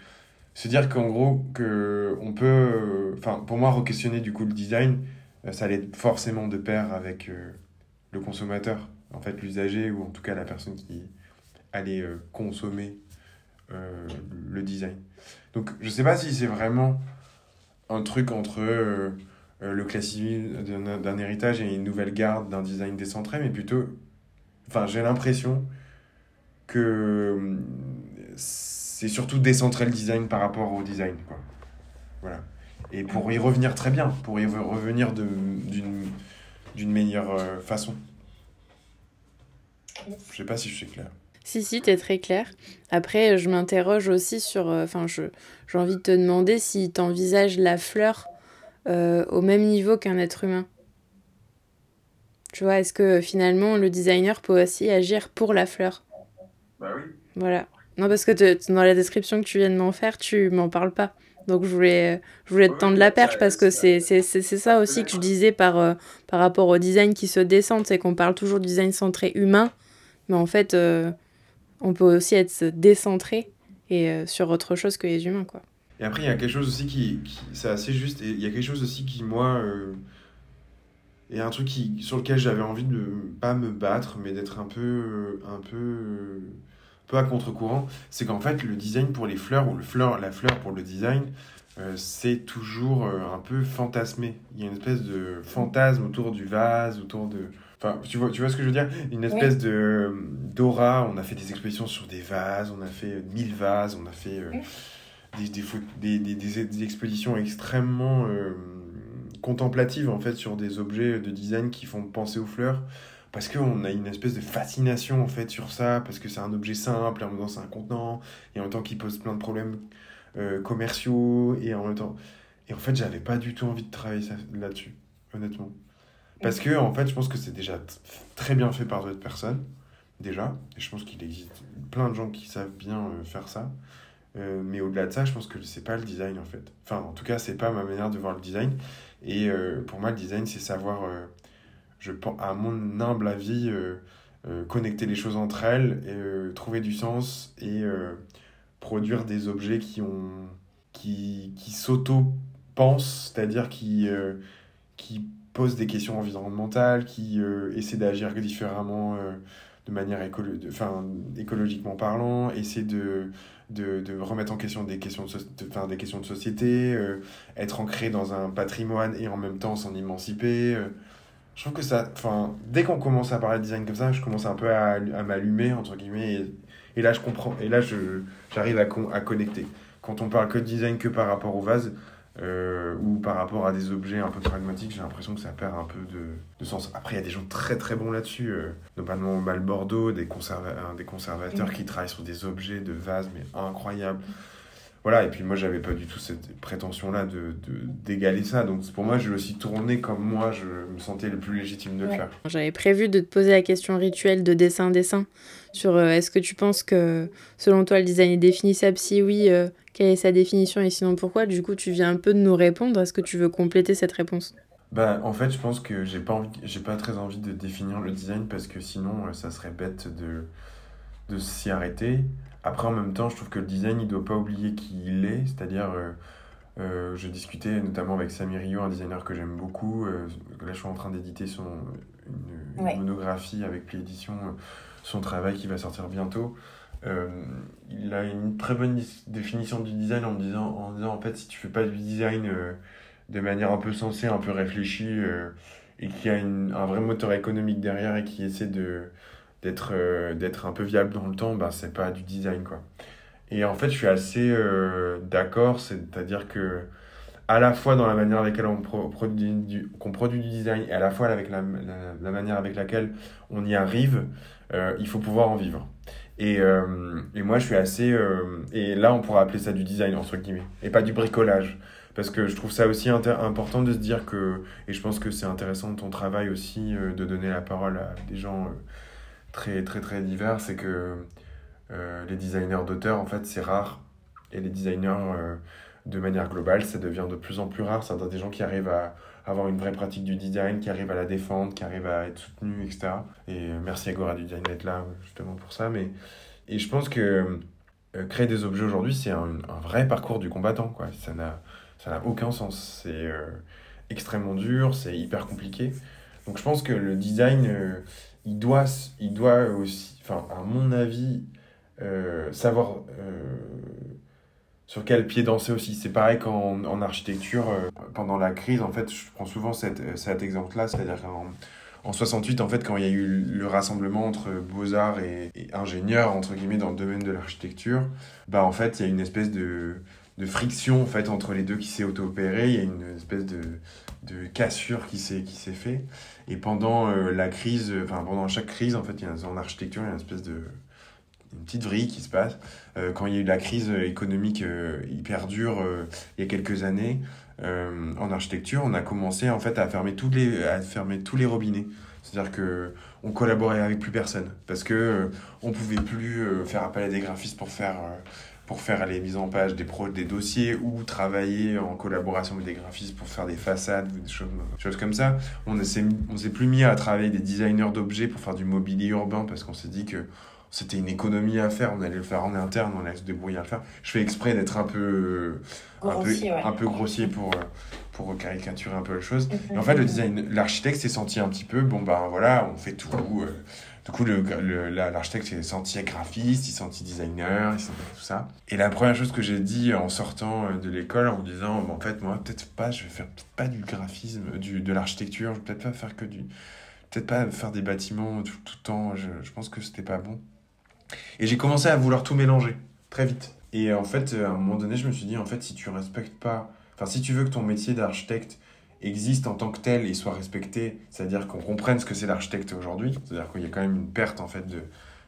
se dire qu'en gros, que on peut, enfin, pour moi, re-questionner du coup le design, euh, ça allait forcément de pair avec euh, le consommateur, en fait, l'usager ou en tout cas la personne qui allait consommer le design. Donc je sais pas si c'est vraiment un truc entre euh, euh, le classicisme d'un héritage et une nouvelle garde d'un design décentré, mais plutôt, enfin j'ai l'impression que euh, c'est surtout décentrer le design par rapport au design. Quoi. Voilà. Et pour y revenir très bien, pour y revenir d'une meilleure façon. Je sais pas si je suis clair. Si, si, t'es très clair. Après, je m'interroge aussi sur. Euh, enfin, j'ai envie de te demander si t'envisages la fleur euh, au même niveau qu'un être humain. Tu vois, est-ce que finalement le designer peut aussi agir pour la fleur? Bah oui. Voilà. Non, parce que dans la description que tu viens de m'en faire, tu m'en parles pas. Donc je voulais, je voulais te tendre la perche parce que c'est ça aussi que je disais par, euh, par rapport au design qui se descend, c'est qu'on parle toujours du design centré humain, mais en fait, euh, on peut aussi être décentré et euh, sur autre chose que les humains. Quoi. Et après, il y a quelque chose aussi qui, c'est assez juste, et il y a quelque chose aussi qui, moi, et un truc qui, sur lequel j'avais envie de pas me battre, mais d'être un peu, un peu peu à contre-courant, c'est qu'en fait, le design pour les fleurs, ou le fleur, la fleur pour le design, euh, c'est toujours euh, un peu fantasmé. Il y a une espèce de fantasme autour du vase, autour de... Enfin, tu vois, tu vois ce que je veux dire? Une espèce de d'aura. On a fait des expositions sur des vases, on a fait mille vases, on a fait euh, des, des, des, des, expositions extrêmement contemplatives, en fait, sur des objets de design qui font penser aux fleurs parce qu'on a une espèce de fascination en fait sur ça, parce que c'est un objet simple, en même temps c'est un contenant, et en même temps qui pose plein de problèmes euh, commerciaux, et en même temps... Et en fait, j'avais pas du tout envie de travailler là-dessus, honnêtement. Parce que, en fait, je pense que c'est déjà très bien fait par d'autres personnes, déjà, et je pense qu'il existe plein de gens qui savent bien euh, faire ça. Euh, mais au-delà de ça, je pense que c'est pas le design en fait. Enfin, en tout cas, c'est pas ma manière de voir le design. Et pour moi, le design, c'est savoir je pense, à mon humble avis, euh, euh, connecter les choses entre elles, et, euh, trouver du sens et produire des objets qui, qui, qui s'auto-pensent, c'est-à-dire qui, qui posent des questions environnementales, qui essaient d'agir différemment de manière écolo enfin, écologiquement parlant, essaient de, de, de, remettre en question des questions de, des questions de société, être ancré dans un patrimoine et en même temps s'en émanciper je trouve que ça. Enfin, dès qu'on commence à parler de design comme ça, je commence un peu à, à m'allumer, entre guillemets. Et, là, je comprends. Et là, j'arrive à, à connecter. Quand on parle que de design que par rapport au vase, euh, ou par rapport à des objets un peu pragmatiques, j'ai l'impression que ça perd un peu de, de sens. Après, il y a des gens très très bons là-dessus, euh, notamment Mal Bordeaux, des, conserva des conservateurs qui travaillent sur des objets de vase, mais incroyables voilà, et puis moi, j'avais pas du tout cette prétention-là de, d'égaler ça. Donc pour moi, je l'ai aussi tourné comme moi, je me sentais le plus légitime de le faire. J'avais prévu de te poser la question rituelle de dessin-dessin sur euh, est-ce que tu penses que selon toi le design est définissable? Si oui, euh, quelle est sa définition et sinon pourquoi? Du coup, tu viens un peu de nous répondre. Est-ce que tu veux compléter cette réponse? Bah, en fait, je pense que j'ai pas, envie, j'ai pas très envie de définir le design parce que sinon, euh, ça serait bête de, de s'y arrêter. Après, en même temps, je trouve que le design, il ne doit pas oublier qui il est. C'est-à-dire, euh, euh, je discutais notamment avec Samir Rio, un designer que j'aime beaucoup. Euh, là, je suis en train d'éditer son, une, monographie avec Pli Édition, son travail qui va sortir bientôt. il a une très bonne définition du design en me disant, en disant, en fait, si tu fais pas du design de manière un peu sensée, un peu réfléchie, et qui a un vrai moteur économique derrière et qui essaie de d'être euh, d'être un peu viable dans le temps, ben, c'est pas du design. quoi. Et en fait, je suis assez euh, d'accord, c'est-à-dire que à la fois dans la manière avec laquelle on produit du, design et à la fois avec la, manière avec laquelle on y arrive, euh, il faut pouvoir en vivre. Et, et moi, je suis assez... et là, on pourrait appeler ça du design, entre guillemets, et pas du bricolage. Parce que je trouve ça aussi important de se dire que, et je pense que c'est intéressant de ton travail aussi, de donner la parole à des gens très très très divers, c'est que euh, les designers d'auteurs, en fait, c'est rare. Et les designers, euh, de manière globale, ça devient de plus en plus rare. C'est des gens qui arrivent à avoir une vraie pratique du design, qui arrivent à la défendre, qui arrivent à être soutenus, etc. Et merci à Gora du Design d'être là, justement, pour ça. Mais... Et je pense que euh, créer des objets aujourd'hui, c'est un, vrai parcours du combattant. Quoi. Ça n'a aucun sens. C'est extrêmement dur, c'est hyper compliqué. Donc je pense que le design il doit, il doit aussi, enfin, à mon avis, euh, savoir euh, sur quel pied danser aussi. C'est pareil qu'en en architecture, euh, pendant la crise, en fait, je prends souvent cet, cet exemple-là, c'est-à-dire qu'en en 68, en fait, quand il y a eu le rassemblement entre beaux-arts et, ingénieurs, entre guillemets, dans le domaine de l'architecture, bah, en fait, il y a une espèce de, de friction, en fait, entre les deux qui s'est auto-opérée, il y a une espèce de, de cassure qui s'est qui fait. Et pendant euh, la crise enfin pendant chaque crise en fait il y en architecture il y a une espèce de une petite vrille qui se passe. quand il y a eu la crise économique hyper dure il y a quelques années, en architecture, on a commencé en fait à fermer, tous les, à fermer tous les robinets. C'est-à-dire que on collaborait avec plus personne parce que on pouvait plus faire appel à des graphistes pour faire pour faire les mises en page des, pro des dossiers ou travailler en collaboration avec des graphistes pour faire des façades ou des choses, choses comme ça. On ne s'est plus mis à travailler des designers d'objets pour faire du mobilier urbain parce qu'on s'est dit que c'était une économie à faire, on allait le faire en interne, on allait se débrouiller à le faire. Je fais exprès d'être un peu, un, grossier, peu, un peu grossier pour, pour caricaturer un peu la chose. Et en fait, le design, l'architecte s'est senti un petit peu, bon ben voilà, on fait tout. Euh, du coup, l'architecte s'est senti graphiste, il s'est senti designer, il s'est tout ça. Et la première chose que j'ai dit en sortant euh, de l'école, en me disant, en fait, moi, peut-être pas, je vais faire peut-être pas du graphisme, du, de l'architecture, je vais peut-être pas faire que du. Peut-être pas faire des bâtiments tout, tout le temps, je, je pense que c'était pas bon. Et j'ai commencé à vouloir tout mélanger, très vite. Et en fait, à un moment donné, je me suis dit, en fait, si tu respectes pas. Enfin, si tu veux que ton métier d'architecte existe en tant que tel et soit respecté, c'est-à-dire qu'on comprenne ce que c'est l'architecte aujourd'hui, c'est-à-dire qu'il y a quand même une perte en fait de,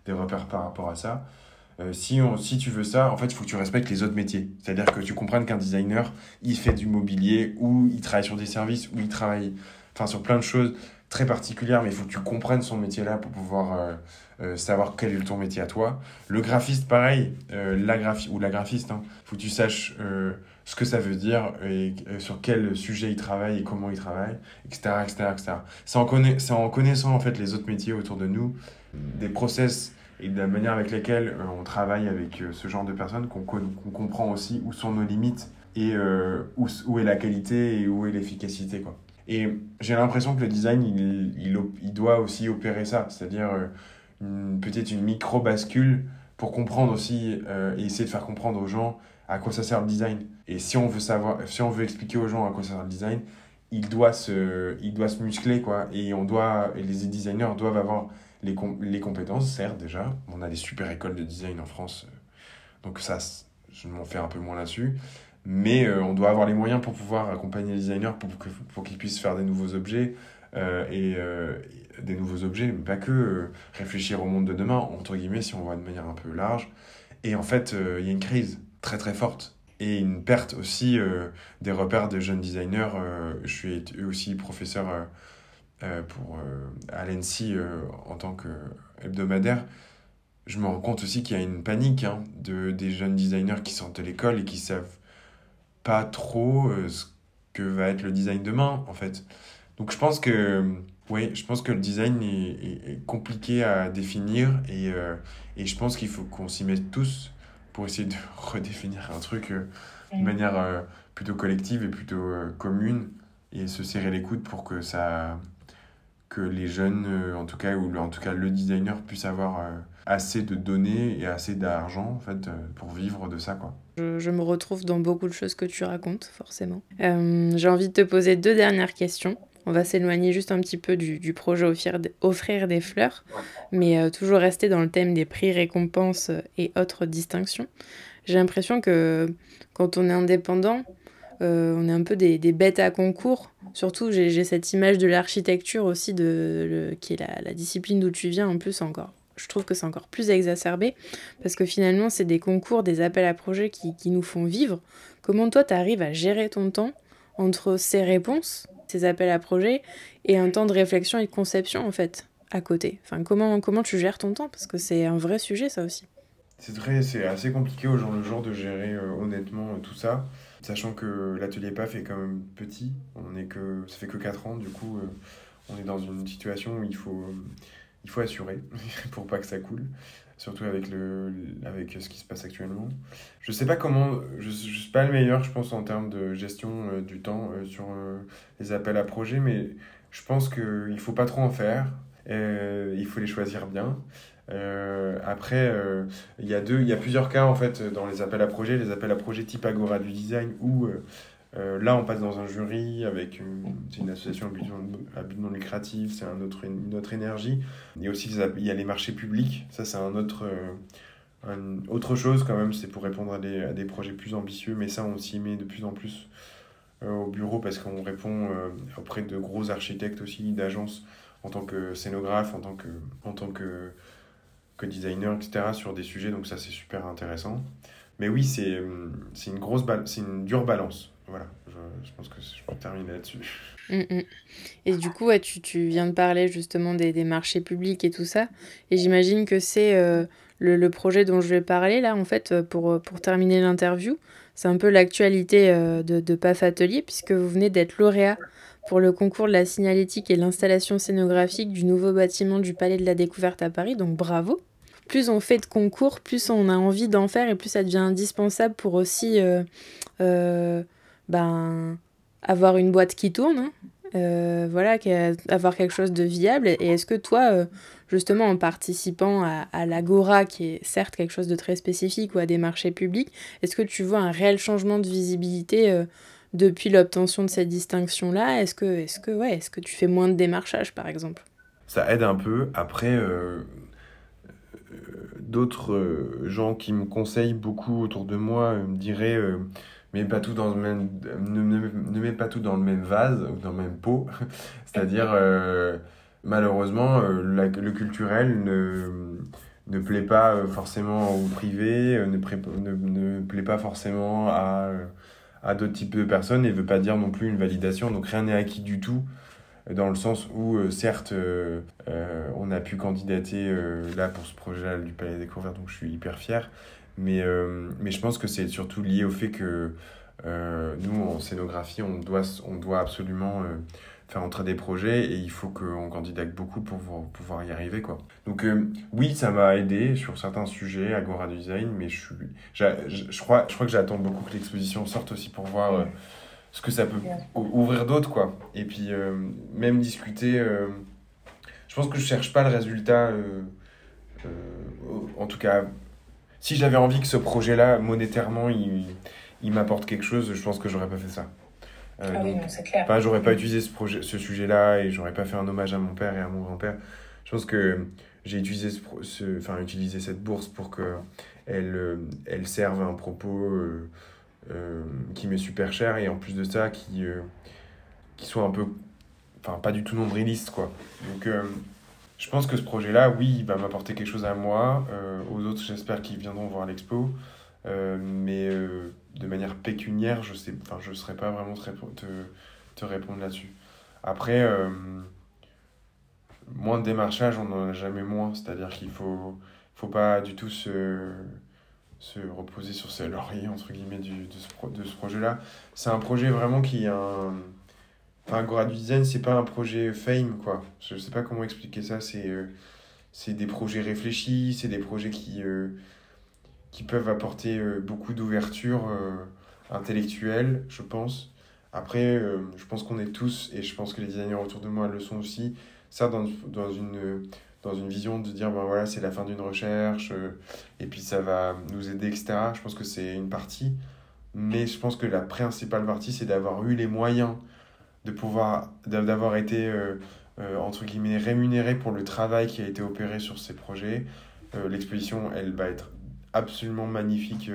des repères par rapport à ça. Euh, si, on, si tu veux ça, en fait, il faut que tu respectes les autres métiers. C'est-à-dire que tu comprennes qu'un designer, il fait du mobilier, ou il travaille sur des services, ou il travaille enfin, sur plein de choses très particulières, mais il faut que tu comprennes son métier là pour pouvoir euh, euh, savoir quel est ton métier à toi. Le graphiste, pareil, la graphi ou la graphiste, il hein, faut que tu saches ce que ça veut dire et, sur quel sujet il travaille et comment il travaille, etc. etc., etc. C'est en, en connaissant en fait les autres métiers autour de nous, des process et de la manière avec laquelle euh, on travaille avec euh, ce genre de personnes qu'on comprend aussi où sont nos limites et euh, où, où, est la qualité et où est l'efficacité. Et j'ai l'impression que le design, il, il, il, doit aussi opérer ça, c'est-à-dire peut-être une micro-bascule pour comprendre aussi et essayer de faire comprendre aux gens à quoi ça sert le design. Et si on veut savoir, si on veut expliquer aux gens à quoi ça sert le design, il doit se, il doit se muscler, quoi. Et on doit, les designers doivent avoir les, les compétences, certes, déjà. On a des super écoles de design en France. Euh, donc ça, je m'en fais un peu moins là-dessus. Mais euh, on doit avoir les moyens pour pouvoir accompagner les designers pour, pour qu'ils puissent faire des nouveaux objets. Euh, et des nouveaux objets, mais pas que réfléchir au monde de demain, entre guillemets, si on voit de manière un peu large. Et en fait, il y a une crise très très forte et une perte aussi euh, des repères de jeunes designers. Euh, je suis aussi professeur euh, pour, à l'ENSI en tant que hebdomadaire. Je me rends compte aussi qu'il y a une panique hein, de, des jeunes designers qui sortent de l'école et qui savent pas trop ce que va être le design demain, en fait. Donc je pense que, oui, je pense que le design est, est, compliqué à définir et, et je pense qu'il faut qu'on s'y mette tous pour essayer de redéfinir un truc euh, de manière euh, plutôt collective et plutôt euh, commune et se serrer les coudes pour que ça que les jeunes en tout cas ou en tout cas le designer puisse avoir assez de données et assez d'argent en fait pour vivre de ça quoi. Je, je, me retrouve dans beaucoup de choses que tu racontes forcément. J'ai envie de te poser deux dernières questions. On va s'éloigner juste un petit peu du, du projet offrir, offrir, des fleurs, mais euh, toujours rester dans le thème des prix, récompenses et autres distinctions. J'ai l'impression que quand on est indépendant, euh, on est un peu des, des, bêtes à concours. Surtout, j'ai cette image de l'architecture aussi, de, le, qui est la, la discipline d'où tu viens en plus encore. Je trouve que c'est encore plus exacerbé parce que finalement, c'est des concours, des appels à projets qui, qui nous font vivre. Comment toi, tu arrives à gérer ton temps entre ces réponses ces appels à projets et un temps de réflexion et de conception en fait à côté. Enfin, comment, comment tu gères ton temps? Parce que c'est un vrai sujet ça aussi. C'est très, c'est assez compliqué au jour le jour de gérer euh, honnêtement euh, tout ça, sachant que l'atelier PAF est quand même petit. On est que, ça fait que 4 ans, du coup, euh, on est dans une situation où il faut, il faut assurer pour pas que ça coule surtout avec, le, avec ce qui se passe actuellement. Je sais pas comment, je ne suis pas le meilleur, je pense, en termes de gestion euh, du temps euh, sur euh, les appels à projets, mais je pense qu'il ne faut pas trop en faire, il faut les choisir bien. après, il y, a y a plusieurs cas en fait dans les appels à projets, les appels à projets type Agora du design où euh, là, on passe dans un jury avec une, une association à but non lucratif, c'est un autre, une autre énergie. Et aussi, il y a les marchés publics, ça c'est un autre, euh, autre chose quand même, c'est pour répondre à des, à des, projets plus ambitieux, mais ça on s'y met de plus en plus euh, au bureau parce qu'on répond auprès de gros architectes aussi, d'agences en tant que scénographe, en tant que, en tant que co-designer, etc. sur des sujets, donc ça c'est super intéressant. Mais oui, c'est une grosse c'est une dure balance. Voilà, je, pense que je peux terminer là-dessus. Mm, mm. Et du coup, ouais, tu, tu, viens de parler justement des, des, marchés publics et tout ça. Et j'imagine que c'est euh, le, le, projet dont je vais parler là, en fait, pour, pour terminer l'interview. C'est un peu l'actualité euh, de, de PAF Atelier, puisque vous venez d'être lauréat pour le concours de la signalétique et l'installation scénographique du nouveau bâtiment du Palais de la Découverte à Paris. Donc bravo plus on fait de concours, plus on a envie d'en faire et plus ça devient indispensable pour aussi euh, euh, ben, avoir une boîte qui tourne. Hein. Euh, voilà, avoir quelque chose de viable. Et est-ce que toi, justement, en participant à, à l'Agora, qui est certes quelque chose de très spécifique, ou à des marchés publics, est-ce que tu vois un réel changement de visibilité depuis l'obtention de cette distinction-là? Est-ce que, est -ce que, ouais, est -ce que tu fais moins de démarchage, par exemple? Ça aide un peu. Après, d'autres euh, gens qui me conseillent beaucoup autour de moi euh, me diraient euh, mais pas tout dans le même ne, ne, mets pas tout dans le même vase ou dans le même pot c'est-à-dire malheureusement le culturel ne ne plaît pas forcément au privé ne, ne, plaît pas forcément à à d'autres types de personnes et veut pas dire non plus une validation donc rien n'est acquis du tout dans le sens où, euh, certes, euh, euh, on a pu candidater là pour ce projet du Palais des Découvertes, donc je suis hyper fier. Mais, mais je pense que c'est surtout lié au fait que nous, en scénographie, on doit, on doit absolument faire entrer des projets et il faut qu'on candidate beaucoup pour pouvoir y arriver. Quoi. Donc oui, ça m'a aidé sur certains sujets, Agora Design, mais je, suis, je, je, crois, je crois que j'attends beaucoup que l'exposition sorte aussi pour voir ce que ça peut ouvrir d'autres, quoi. Et puis, euh, même discuter. Euh, je pense que je cherche pas le résultat. Euh, en tout cas, si j'avais envie que ce projet-là, monétairement, il, il m'apporte quelque chose, je pense que j'aurais pas fait ça. ah donc, oui, c'est clair. J'aurais pas utilisé ce, projet, ce sujet-là et j'aurais pas fait un hommage à mon père et à mon grand-père. Je pense que j'ai utilisé, ce, enfin, utilisé cette bourse pour que elle, elle serve à un propos euh, qui m'est super cher et en plus de ça qui, euh, qui soit un peu, enfin pas du tout nombriliste quoi. Donc euh, je pense que ce projet-là, oui, il va m'apporter quelque chose à moi, aux autres j'espère qu'ils viendront voir l'expo, mais de manière pécuniaire, je sais, enfin saurais pas vraiment te, te répondre là-dessus. Après, moins de démarchage, on n'en a jamais moins, c'est-à-dire qu'il faut, faut pas du tout se se reposer sur ses lauriers, entre guillemets, du, de ce, de ce projet-là. C'est un projet vraiment qui a un... Enfin, Agora du Design, c'est pas un projet fame, quoi. Je sais pas comment expliquer ça. C'est euh, des projets réfléchis, c'est des projets qui, euh, qui peuvent apporter euh, beaucoup d'ouverture intellectuelle, je pense. Après, je pense qu'on est tous, et je pense que les designers autour de moi le sont aussi, ça dans, dans une dans une vision de dire ben voilà c'est la fin d'une recherche et puis ça va nous aider etc je pense que c'est une partie mais je pense que la principale partie c'est d'avoir eu les moyens de pouvoir d'avoir été euh, euh, entre guillemets rémunéré pour le travail qui a été opéré sur ces projets l'exposition elle va être absolument magnifique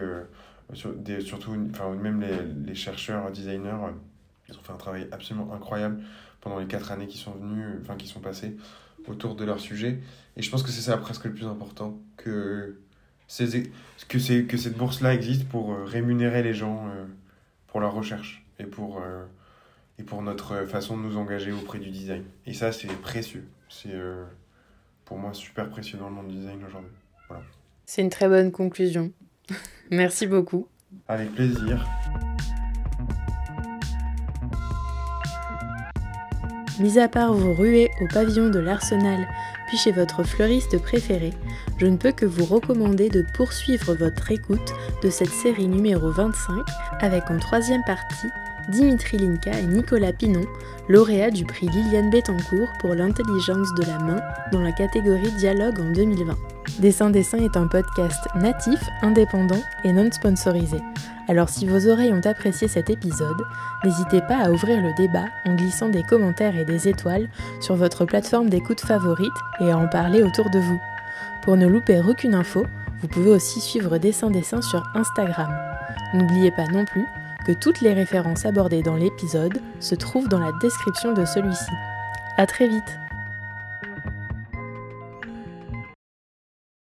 sur des, surtout enfin même les, les chercheurs designers ils ont fait un travail absolument incroyable pendant les quatre années qui sont venues enfin qui sont passées autour de leur sujet. Et je pense que c'est ça presque le plus important, que, que, c'est, que cette bourse-là existe pour euh, rémunérer les gens euh, pour leur recherche et pour, euh, et pour notre façon de nous engager auprès du design. Et ça, c'est précieux. C'est pour moi super précieux dans le monde du design aujourd'hui. Voilà. C'est une très bonne conclusion. Merci beaucoup. Avec plaisir. Mis à part vous ruer au pavillon de l'Arsenal, puis chez votre fleuriste préféré, je ne peux que vous recommander de poursuivre votre écoute de cette série numéro 25 avec en troisième partie Dimitri Linka et Nicolas Pinon, lauréats du prix Liliane Bettencourt pour l'intelligence de la main dans la catégorie Dialogue en 2020. Dessin Dessin est un podcast natif, indépendant et non sponsorisé. Alors si vos oreilles ont apprécié cet épisode, n'hésitez pas à ouvrir le débat en glissant des commentaires et des étoiles sur votre plateforme d'écoute favorite et à en parler autour de vous. Pour ne louper aucune info, vous pouvez aussi suivre Dessin Dessin sur Instagram. N'oubliez pas non plus toutes les références abordées dans l'épisode se trouvent dans la description de celui-ci. A très vite